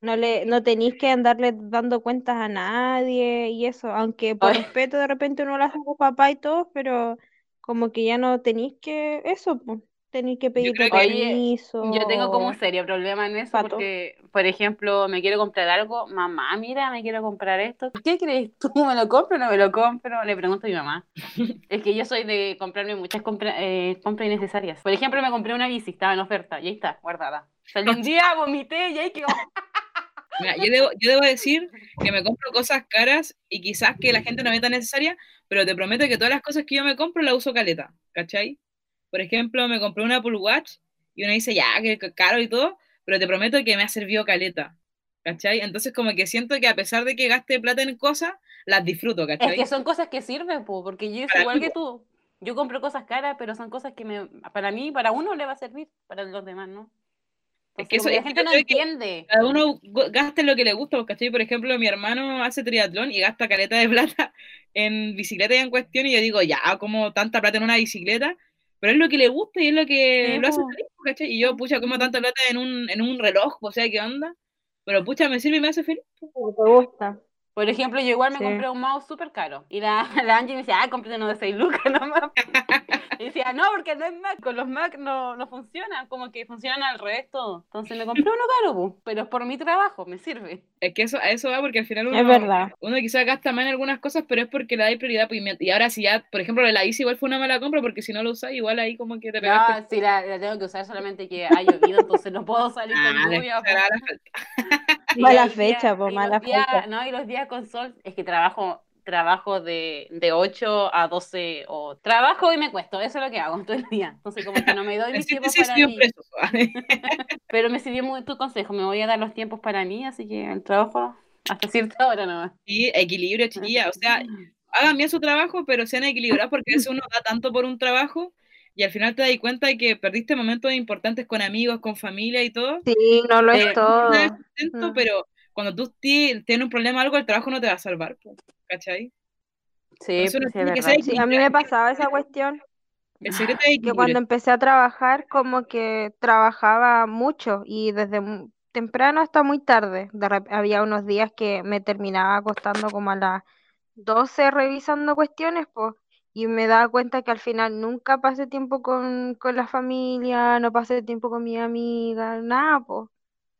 no le, no tenéis que andarle dando cuentas a nadie y eso, aunque por Ay. respeto de repente uno lo hace con papá y todo, pero como que ya no tenéis que, eso, pues, tenéis que que- Oye, permiso. Yo tengo como serio problema en eso Pato. porque, por ejemplo, me quiero comprar algo, mamá, mira, me quiero comprar esto. ¿Qué crees tú? ¿Me lo compro o no me lo compro? Le pregunto a mi mamá. Es que yo soy de comprarme muchas compra- eh, compras innecesarias. Por ejemplo, me compré una bici, estaba en oferta y ahí está, guardada. Salí un día, vomité y ahí quedó. Mira, yo debo, yo debo decir que me compro cosas caras y quizás que la gente no ve tan necesaria, pero te prometo que todas las cosas que yo me compro las uso caleta, ¿cachai? Por ejemplo, me compré una Apple Watch y uno dice, ya, que caro y todo, pero te prometo que me ha servido caleta, ¿cachai? Entonces como que siento que a pesar de que gaste plata en cosas, las disfruto, Es ¿cachai? que son cosas que sirven, po, porque yo soy Para igual mí, que tú. Yo compro cosas caras, pero son cosas que me, para mí, para uno le va a servir, para los demás, ¿no? Es Entonces, que eso- es la que gente no entiende. Cada uno gasta en lo que le gusta, ¿cachai? Por ejemplo, mi hermano hace triatlón y gasta caleta de plata en bicicleta y en cuestión, y yo digo, ya, como tanta plata en una bicicleta, pero es lo que le gusta y es lo que Sí, lo hace feliz, ¿cachai? Y yo, pucha, como tanta plata en un, en un reloj, o sea, ¿qué onda? Pero, pucha, me sirve y me hace feliz. Te gusta. Por ejemplo, yo igual me Sí. compré un mouse súper caro. Y la, la Angie me decía, ah, cómprate uno de 6 lucas nomás. Y decía, no, porque no es Mac. Con los Mac no, no funcionan. Como que funcionan al revés todo. Entonces me compré uno caro, pero es por mi trabajo, me sirve. Es que eso, a eso va porque al final uno, Es verdad. uno quizás gasta más en algunas cosas, pero es porque le da prioridad. pues, y ahora si ya, por ejemplo, la bici igual fue una mala compra porque si no lo usas, igual ahí como que te pegaste. No, sí, la, la tengo que usar solamente que ha llovido, entonces no puedo salir con Ah, lluvia. Mala fecha, po, mala días- fecha. No, y los días con sol, es que trabajo trabajo de, de 8 a 12 o trabajo y me cuesto, eso es lo que hago todo el día. Entonces como que no me doy mis tiempos síntesis, para estoy mí. preso. Pero me sirvió muy tu consejo, me voy a dar los tiempos para mí, así que el trabajo hasta cierta hora nomás. Sí, equilibrio, chiquilla. O sea, hagan bien su trabajo, pero sean equilibrados porque a veces uno da tanto por un trabajo y al final te das cuenta de que perdiste momentos importantes con amigos, con familia y todo. Sí, no lo Eh, es todo. Nada de sustento, Mm. pero cuando tú ti- tienes un problema o algo, el trabajo no te va a salvar, ¿cachai? Sí, uno sí, es que a mí me pasaba esa cuestión. Equilibrio. cuando empecé a trabajar, como que trabajaba mucho y desde temprano hasta muy tarde. De había unos días que me terminaba acostando como a las 12 revisando cuestiones, pues, y me daba cuenta que al final nunca pasé tiempo con, con la familia, no pasé tiempo con mi amiga, nada, pues.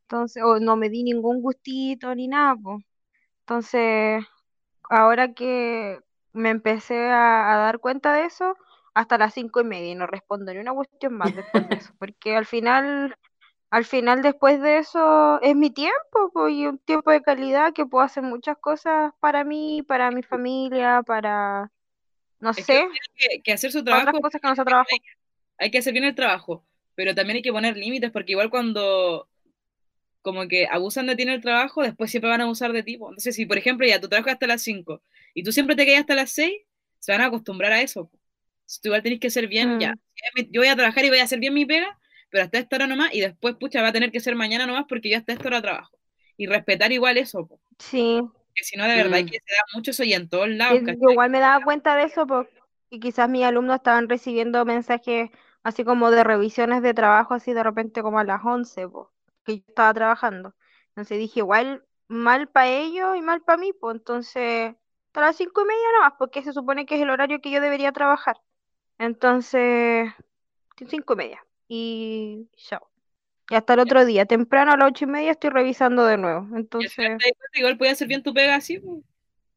Entonces, o no me di ningún gustito ni nada, pues. Entonces, ahora que me empecé a, a dar cuenta de eso, hasta las cinco y media y no respondo ni una cuestión más después de eso, porque al final, al final después de eso es mi tiempo, pues, y un tiempo de calidad que puedo hacer muchas cosas para mí, para mi familia, para, no Es sé, que, que hacer su para trabajo, otras cosas que no sea trabajo. hay que hacer bien el trabajo, pero también hay que poner límites porque igual cuando como que abusan de ti en el trabajo, después siempre van a abusar de ti. Entonces, si por ejemplo ya tú trabajas hasta las 5 y tú siempre te quedas hasta las 6, se van a acostumbrar a eso. Entonces, tú igual tenés que ser bien, ya, Mm. yo voy a trabajar y voy a hacer bien mi pega, pero hasta esta hora nomás y después, pucha, va a tener que ser mañana nomás porque yo hasta esta hora trabajo. Y respetar igual eso, po. Sí, que si no, de verdad Mm. que se da mucho eso y en todos y lados, yo ¿cachai? igual me daba cuenta de eso porque quizás mis alumnos estaban recibiendo mensajes así como de revisiones de trabajo así de repente como a las 11, po, que yo estaba trabajando. Entonces dije, igual mal para ellos y mal para mí, pues entonces hasta las cinco y media nomás, porque se supone que es el horario que yo debería trabajar. Entonces, cinco y media. Y chao. Y hasta el otro día, temprano a las ocho y media estoy revisando de nuevo. Entonces, igual puedes hacer bien tu pega así, po,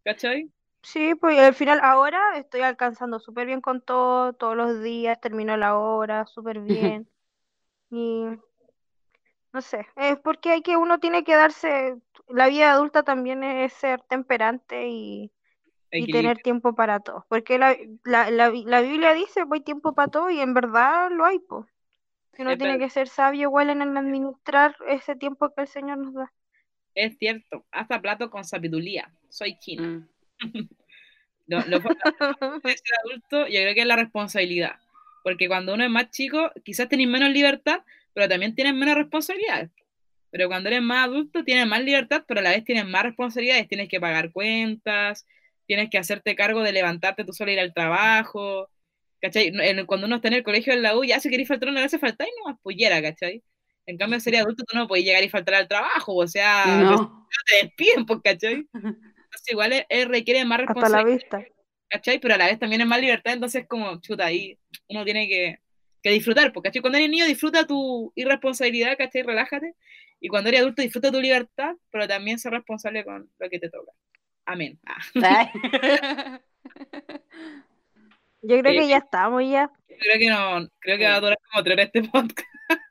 ¿cachai? sí, pues al final ahora estoy alcanzando súper bien con todo, todos los días termino la hora súper bien. Y no sé, es porque hay que uno tiene que darse, la vida adulta también es ser temperante y, y tener tiempo para todo. Porque la, la, la, la Biblia dice, pues hay tiempo para todo y en verdad lo hay, pues. Uno Es tiene verdad. que ser sabio igual en el administrar ese tiempo que el Señor nos da. Es cierto, hasta plato con sabiduría. Soy china. Mm. Lo, ser adulto, yo creo que es la responsabilidad. Porque cuando uno es más chico, quizás tenés menos libertad, pero también tienes menos responsabilidades. Pero cuando eres más adulto, tienes más libertad, pero a la vez tienes más responsabilidades. Tienes que pagar cuentas, tienes que hacerte cargo de levantarte tú solo ir al trabajo. ¿Cachai? Cuando uno está en el colegio en la U, ya si querés faltar una vez, falta y no más pullera, ¿cachai? En cambio, ser adulto tú no puedes llegar y faltar al trabajo, o sea, no. te despiden, pues, ¿cachai? Entonces igual es, requiere más responsabilidad. Hasta la vista. ¿Cachai? Pero a la vez también es más libertad, entonces como, chuta, ahí uno tiene que, que disfrutar, porque ¿cachai? Cuando eres niño disfruta tu irresponsabilidad, ¿cachai? Relájate. Y cuando eres adulto disfruta tu libertad, pero también ser responsable con lo que te toca. Amén. Ah. Yo creo que ya estamos ya. creo que no, creo que va a durar como tres este podcast.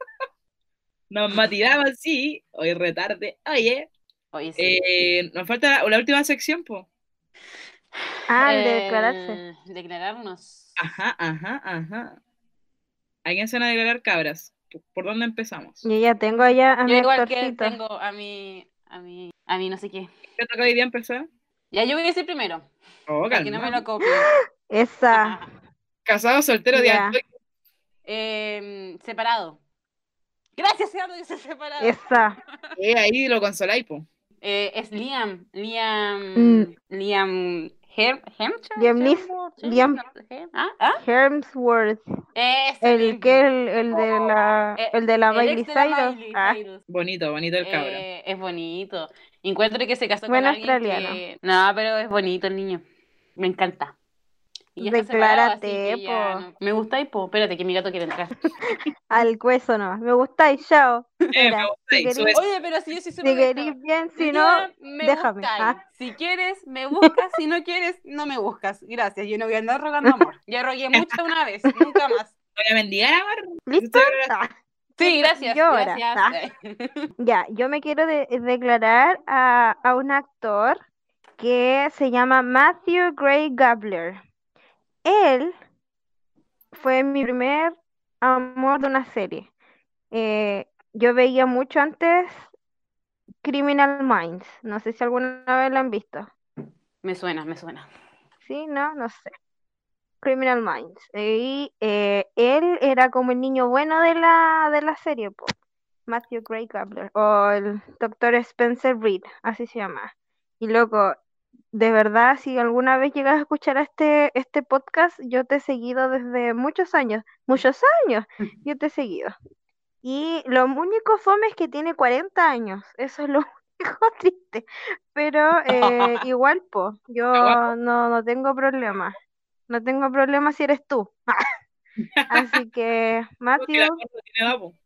Nos matiramos, sí. Hoy retarde. Oye. Oye sí. eh, nos falta la, última sección, po. Ah, de declararse. Eh, declararnos. Ajá, ajá, ajá. ¿A quién se van a declarar cabras? ¿Por dónde empezamos? Yo ya tengo allá a yo mi igual que tengo a mi, a mi, a mi no sé qué. ¿Qué toca hoy día empezar? Ya yo voy a decir primero. Oh, que no me lo copien. Esa. Casado, soltero, Ya. día. Eh, separado. Gracias, Eduardo, dice separado. Esa. Eh, ahí lo consoláis, po. Eh, es Liam. Liam. Mm. Liam. Hem, Hemsworth, ¿Ah? ¿Ah? El que el, el de la Eh, el de la el Miley ex de la Cyrus. Miley Ah, Cyrus. Bonito, bonito el cabro. Eh, es bonito. Encuentro que se casó Buen con alguien australiano. que... No, pero es bonito el niño. Me encanta. Y Declárate, po. no- Me gusta y po. Espérate, que mi gato quiere entrar. al hueso no. Me gustáis, chao. Eh, me gusta si Oye, pero si yo soy Si súper honesta. bien, si Si no, quieres, me déjame. Ah. Si quieres, me buscas. Si no quieres, no me buscas. Gracias. Yo no voy a andar rogando amor. Ya rogué mucho una vez. Nunca más. Voy a mendigar amor. ¿listo? Ah, Sí, gracias. Yo ahora. Gracias. Ya, yo me quiero de- declarar a, a un actor que se llama Matthew Gray Gabler. Él fue mi primer amor de una serie. Eh, yo veía mucho antes Criminal Minds. No sé si alguna vez la han visto. Me suena, me suena. Sí, no, no sé. Criminal Minds. Y eh, él era como el niño bueno de la, de la serie, po. Matthew Gray Gabler. O el doctor Spencer Reed, así se llama. Y loco, de verdad, si alguna vez llegas a escuchar este, este podcast, yo te he seguido desde muchos años. Muchos años, yo te he seguido. Y lo único fome es que tiene 40 años. Eso es lo único triste. Pero eh, igual, po, yo no, no tengo problema. No tengo problema si eres tú. Así que, Matthew,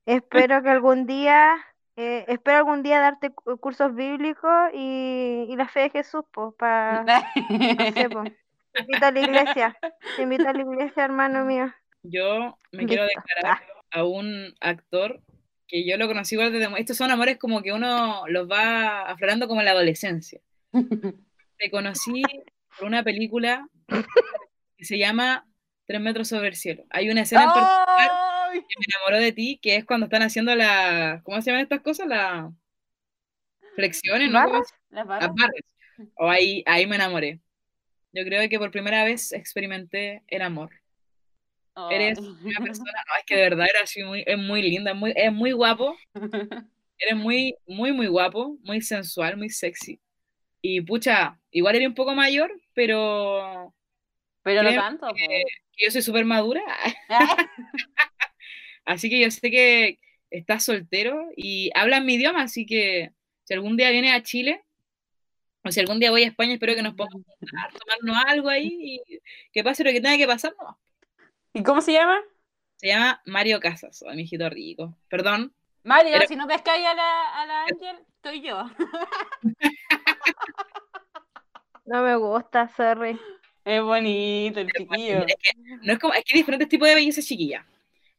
espero que algún día, eh, espero algún día darte cu- cursos bíblicos y, y la fe de Jesús, pues, para, no sé, po. Te invito a la iglesia. Te invito a la iglesia, hermano mío. Yo me quiero Listo. declarar a un actor que yo lo conocí igual desde... Estos son amores como que uno los va aflorando como en la adolescencia. Te conocí por una película que se llama Tres metros sobre el cielo. Hay una escena en particular ¡Ay! Que me enamoró de ti, que es cuando están haciendo la... ¿Cómo se llaman estas cosas? Las flexiones, ¿no? ¿Cómo ¿Barras? Las Las barras. barras. O ahí, ahí me enamoré. Yo creo que por primera vez experimenté el amor. Eres Ay. una persona, no, es que de verdad era así muy, es muy linda, es muy, es muy guapo, eres muy, muy, muy guapo, muy sensual, muy sexy. Y pucha, igual eres un poco mayor, pero Pero no tanto. po. que yo soy súper madura, Ah, así que yo sé que estás soltero y hablas mi idioma, así que si algún día vienes a Chile, o si algún día voy a España, espero que nos podamos juntar, tomarnos algo ahí y que pase lo que tenga que pasar, no. ¿Y cómo se llama? Se llama Mario Casas, o mi hijito rico. Perdón, Mario, Pero- si no pescáis a la, a la Ángel, estoy yo. No me gusta, sorry. Es bonito el chiquillo. Es que, no es como, es que hay diferentes tipos de belleza chiquilla.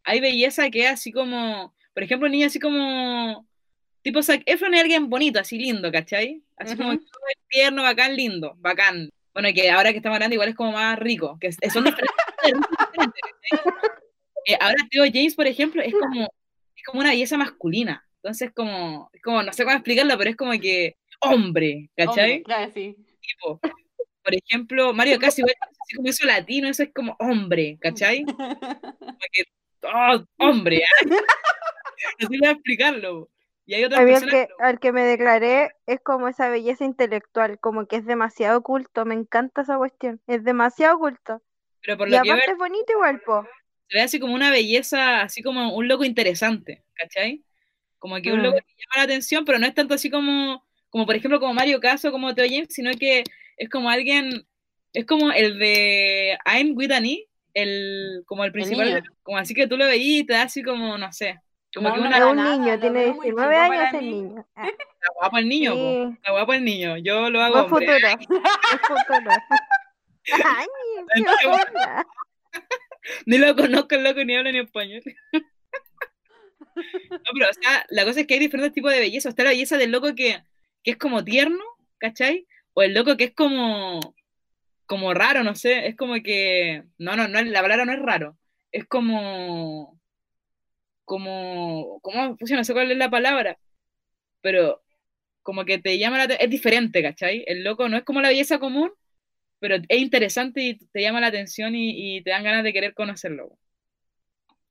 Hay belleza que es así como, por ejemplo, niña así como, tipo Zac Efron es alguien bonito, así lindo, ¿cachai? Así como Ujú. todo tierno, bacán, lindo, bacán. Bueno, que ahora que estamos hablando igual es como más rico, que es- son diferentes. Eh, ahora Tío James, por ejemplo, es como, es como una belleza masculina. Entonces, como, es como, no sé cómo explicarlo, pero es como que hombre, ¿cachai? Hombre, claro, sí. tipo. Por ejemplo, Mario tiene así como eso latino, eso es como hombre, ¿cachai? Como que, oh, hombre, ¿ah? no sé explicarlo. Y hay otras personas que, al que me declaré es como esa belleza intelectual, como que es demasiado culto, me encanta esa cuestión, es demasiado culto. pero por Y lo que yo aparte es bonito igual, po. se ve así como una belleza, así como un loco interesante, ¿cachai? Como que un Mm. loco que llama la atención, pero no es tanto así como, como por ejemplo, como Mario Caso, como Teo James, sino que es como alguien, es como el de I'm with an E, el, como el principal, como así que tú lo veías y te da así como, no sé, como No, que no una Es para un nada, niño, tiene veo muy 19 chico años el niño. Ah, está guapo el niño, sí, está guapo el niño, yo lo hago hombre. futuro, futuro. Ay, qué hola. Ni lo conozco el loco ni habla ni español. No, pero, o sea, la cosa es que hay diferentes tipos de belleza. Está la belleza del loco que, que es como tierno, ¿cachai? O el loco que es como, como raro, no sé. Es como que. No, no, no, la palabra no es raro. Es como. Como. Pucha, no sé cuál es la palabra. Pero como que te llama la atención. Es diferente, ¿cachai? El loco no es como la belleza común, pero es interesante y te llama la atención y, y te dan ganas de querer conocerlo.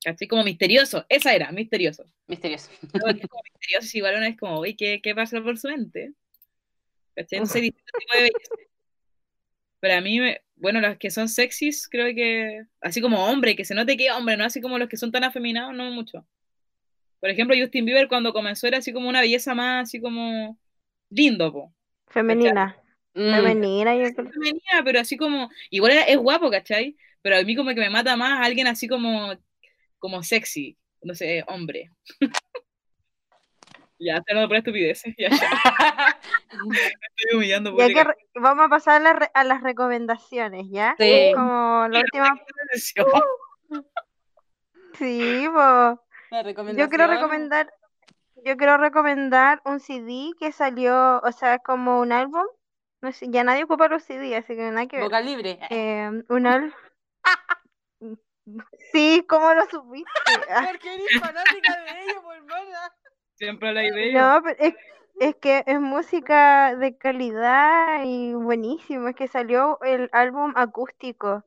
¿Cachai? Como misterioso. Esa era, misterioso. Misterioso. No, es como misterioso, si uno es como, uy, ¿qué, qué pasa por su mente? ¿Cachai? No sé, distintos tipos de belleza. Pero a mí, me- bueno, los que son sexys, creo que, así como hombre, que se note que hombre, no así como los que son tan afeminados, no mucho. Por ejemplo, Justin Bieber cuando comenzó era así como una belleza más, así como lindo, po. Femenina, Mm. femenina, yo creo. Femenina, pero así como, igual era- es guapo, ¿cachai? Pero a mí como que me mata más alguien así como, como sexy, no sé, hombre. Ya, te no por estupideces, ya, ya, estoy humillando Ya que vamos a pasar a, la re- a las recomendaciones, ¿ya? Sí. Como la última. Sí, po. Yo quiero recomendar, yo quiero recomendar un CD que salió, o sea, como un álbum. No sé, ya nadie ocupa los CD, así que nada que ver. Boca libre. Eh, un álbum. Sí, ¿cómo lo supiste? Porque eres fanática de ellos, por. Siempre la idea. No, pero es, es que es música de calidad y buenísimo. Es que salió el álbum acústico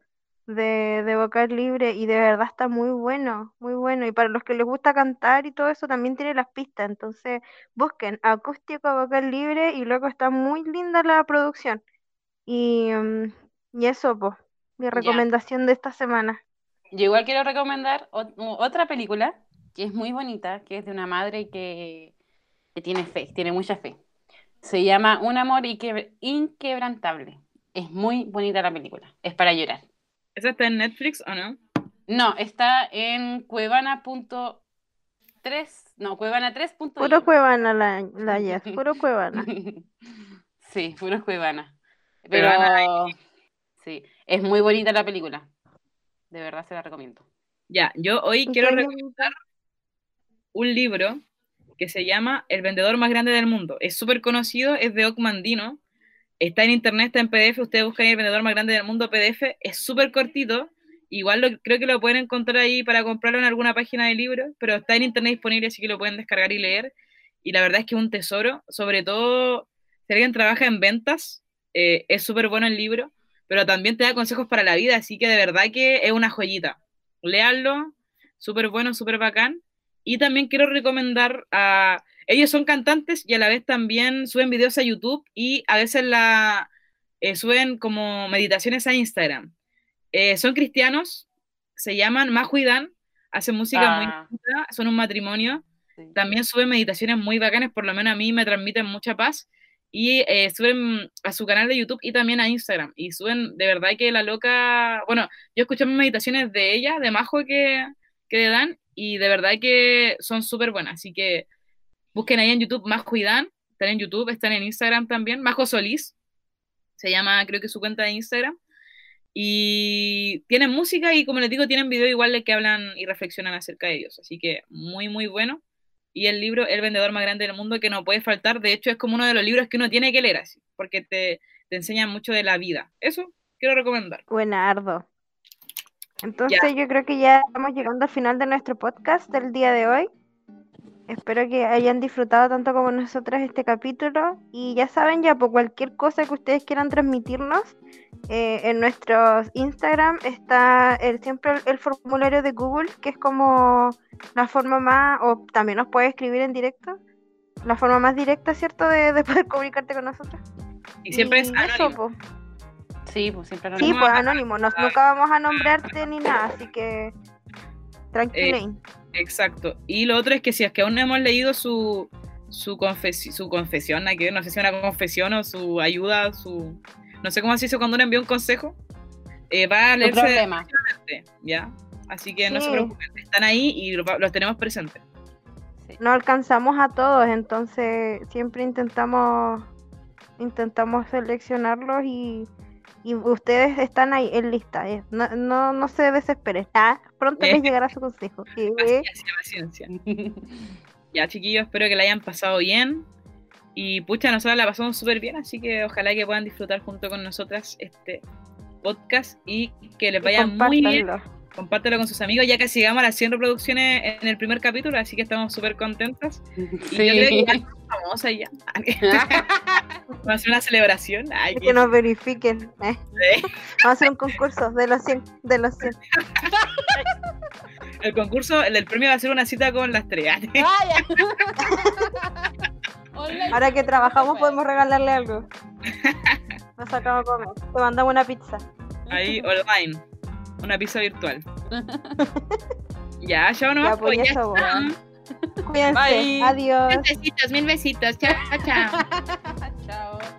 de, de Vocal Libre y de verdad está muy bueno, muy bueno. Y para los que les gusta cantar y todo eso, también tiene las pistas. Entonces, busquen acústico Vocal Libre y luego está muy linda la producción. Y, mm, y eso, pues, mi recomendación de esta semana. Yo igual quiero recomendar ot- otra película que es muy bonita, que es de una madre que, que tiene fe, tiene mucha fe. Se llama Un amor inque- inquebrantable. Es muy bonita la película. Es para llorar. ¿Esa está en Netflix o no? No, está en cuevana.3, no, cuevana3.io. Puro cuevana la, la Jess, puro cuevana. Sí, puro cuevana. Pero Cuevana sí, es muy bonita la película. De verdad se la recomiendo. Ya, yo hoy ¿Y quiero recomendar un libro que se llama El vendedor más grande del mundo. Es súper conocido, es de Ocmandino. Está en internet, está en PDF. Ustedes buscan el vendedor más grande del mundo PDF. Es súper cortito. Igual lo, creo que lo pueden encontrar ahí para comprarlo en alguna página de libros, pero está en internet disponible, así que lo pueden descargar y leer. Y la verdad es que es un tesoro, sobre todo si alguien trabaja en ventas, eh, es súper bueno el libro, pero también te da consejos para la vida, así que de verdad que es una joyita. Léanlo, súper bueno, súper bacán. Y también quiero recomendar a... Ellos son cantantes y a la vez también suben videos a YouTube y a veces la, eh, suben como meditaciones a Instagram. Eh, son cristianos, se llaman Majo y Dan, hacen música muy Ah. son un matrimonio. Sí. También suben meditaciones muy bacanas, por lo menos a mí me transmiten mucha paz. Y eh, suben a su canal de YouTube y también a Instagram. Y suben, de verdad que la loca. Bueno, yo escuché más meditaciones de ella, de Majo que, que de Dan, y de verdad que son súper buenas. Así que busquen ahí en YouTube Majo y Dan. Están en YouTube, están en Instagram también. Majo Solís, se llama, creo que su cuenta de Instagram. Y tienen música y, como les digo, tienen video igual de que hablan y reflexionan acerca de Dios. Así que muy, muy bueno. Y el libro El vendedor más grande del mundo que no puede faltar. De hecho, es como uno de los libros que uno tiene que leer así, porque te, te enseña mucho de la vida. Eso quiero recomendar. Buenardo. Entonces yo creo que ya estamos llegando al final de nuestro podcast del día de hoy. Espero que hayan disfrutado tanto como nosotras este capítulo. Y ya saben, ya por cualquier cosa que ustedes quieran transmitirnos, eh, en nuestros Instagram está el, siempre el, el formulario de Google, que es como la forma más, o también nos puede escribir en directo, la forma más directa, ¿cierto?, de, de poder comunicarte con nosotros. Y siempre es anónimo. po. Sí, pues siempre Sí, anónimo. pues anónimo, nos, nunca vamos a nombrarte ni nada, así que tranquilo. Exacto. Y lo otro es que si es que aún no hemos leído su, su, confesi- su confesión, que no sé si una confesión o su ayuda, su... No sé cómo se dice cuando uno envía un consejo. eh, va a leerse problema. ¿ya? Así que no se Sí. preocupen, están ahí y lo- los tenemos presentes. no alcanzamos a todos, entonces siempre intentamos intentamos seleccionarlos y, y ustedes están ahí en lista. eh. No, no, no se desesperen. Ah, pronto les llegará su consejo. Paciencia, paciencia. Ya, chiquillos, espero que la hayan pasado bien. Y pucha, nosotros la pasamos súper bien, así que ojalá que puedan disfrutar junto con nosotras este podcast y que les vaya muy bien. Compártelo con sus amigos, ya casi llegamos a las 100 reproducciones en el primer capítulo, así que estamos súper contentas. Y yo creo que Sí. ya ya. Vamos a hacer una celebración. Ay, Que nos verifiquen. eh. eh. Vamos a hacer un concurso de los 100. De los 100. El concurso, el del premio va a ser una cita con las tres. Online. Ahora que trabajamos podemos regalarle algo. Nos sacamos a comer. Te mandamos una pizza. Ahí online. Una pizza virtual. ya, ya no Ya, pues, Pues, ya eso. Cuídense. Bye. Adiós. Besitos, mil besitos. Chao, chao. Chao.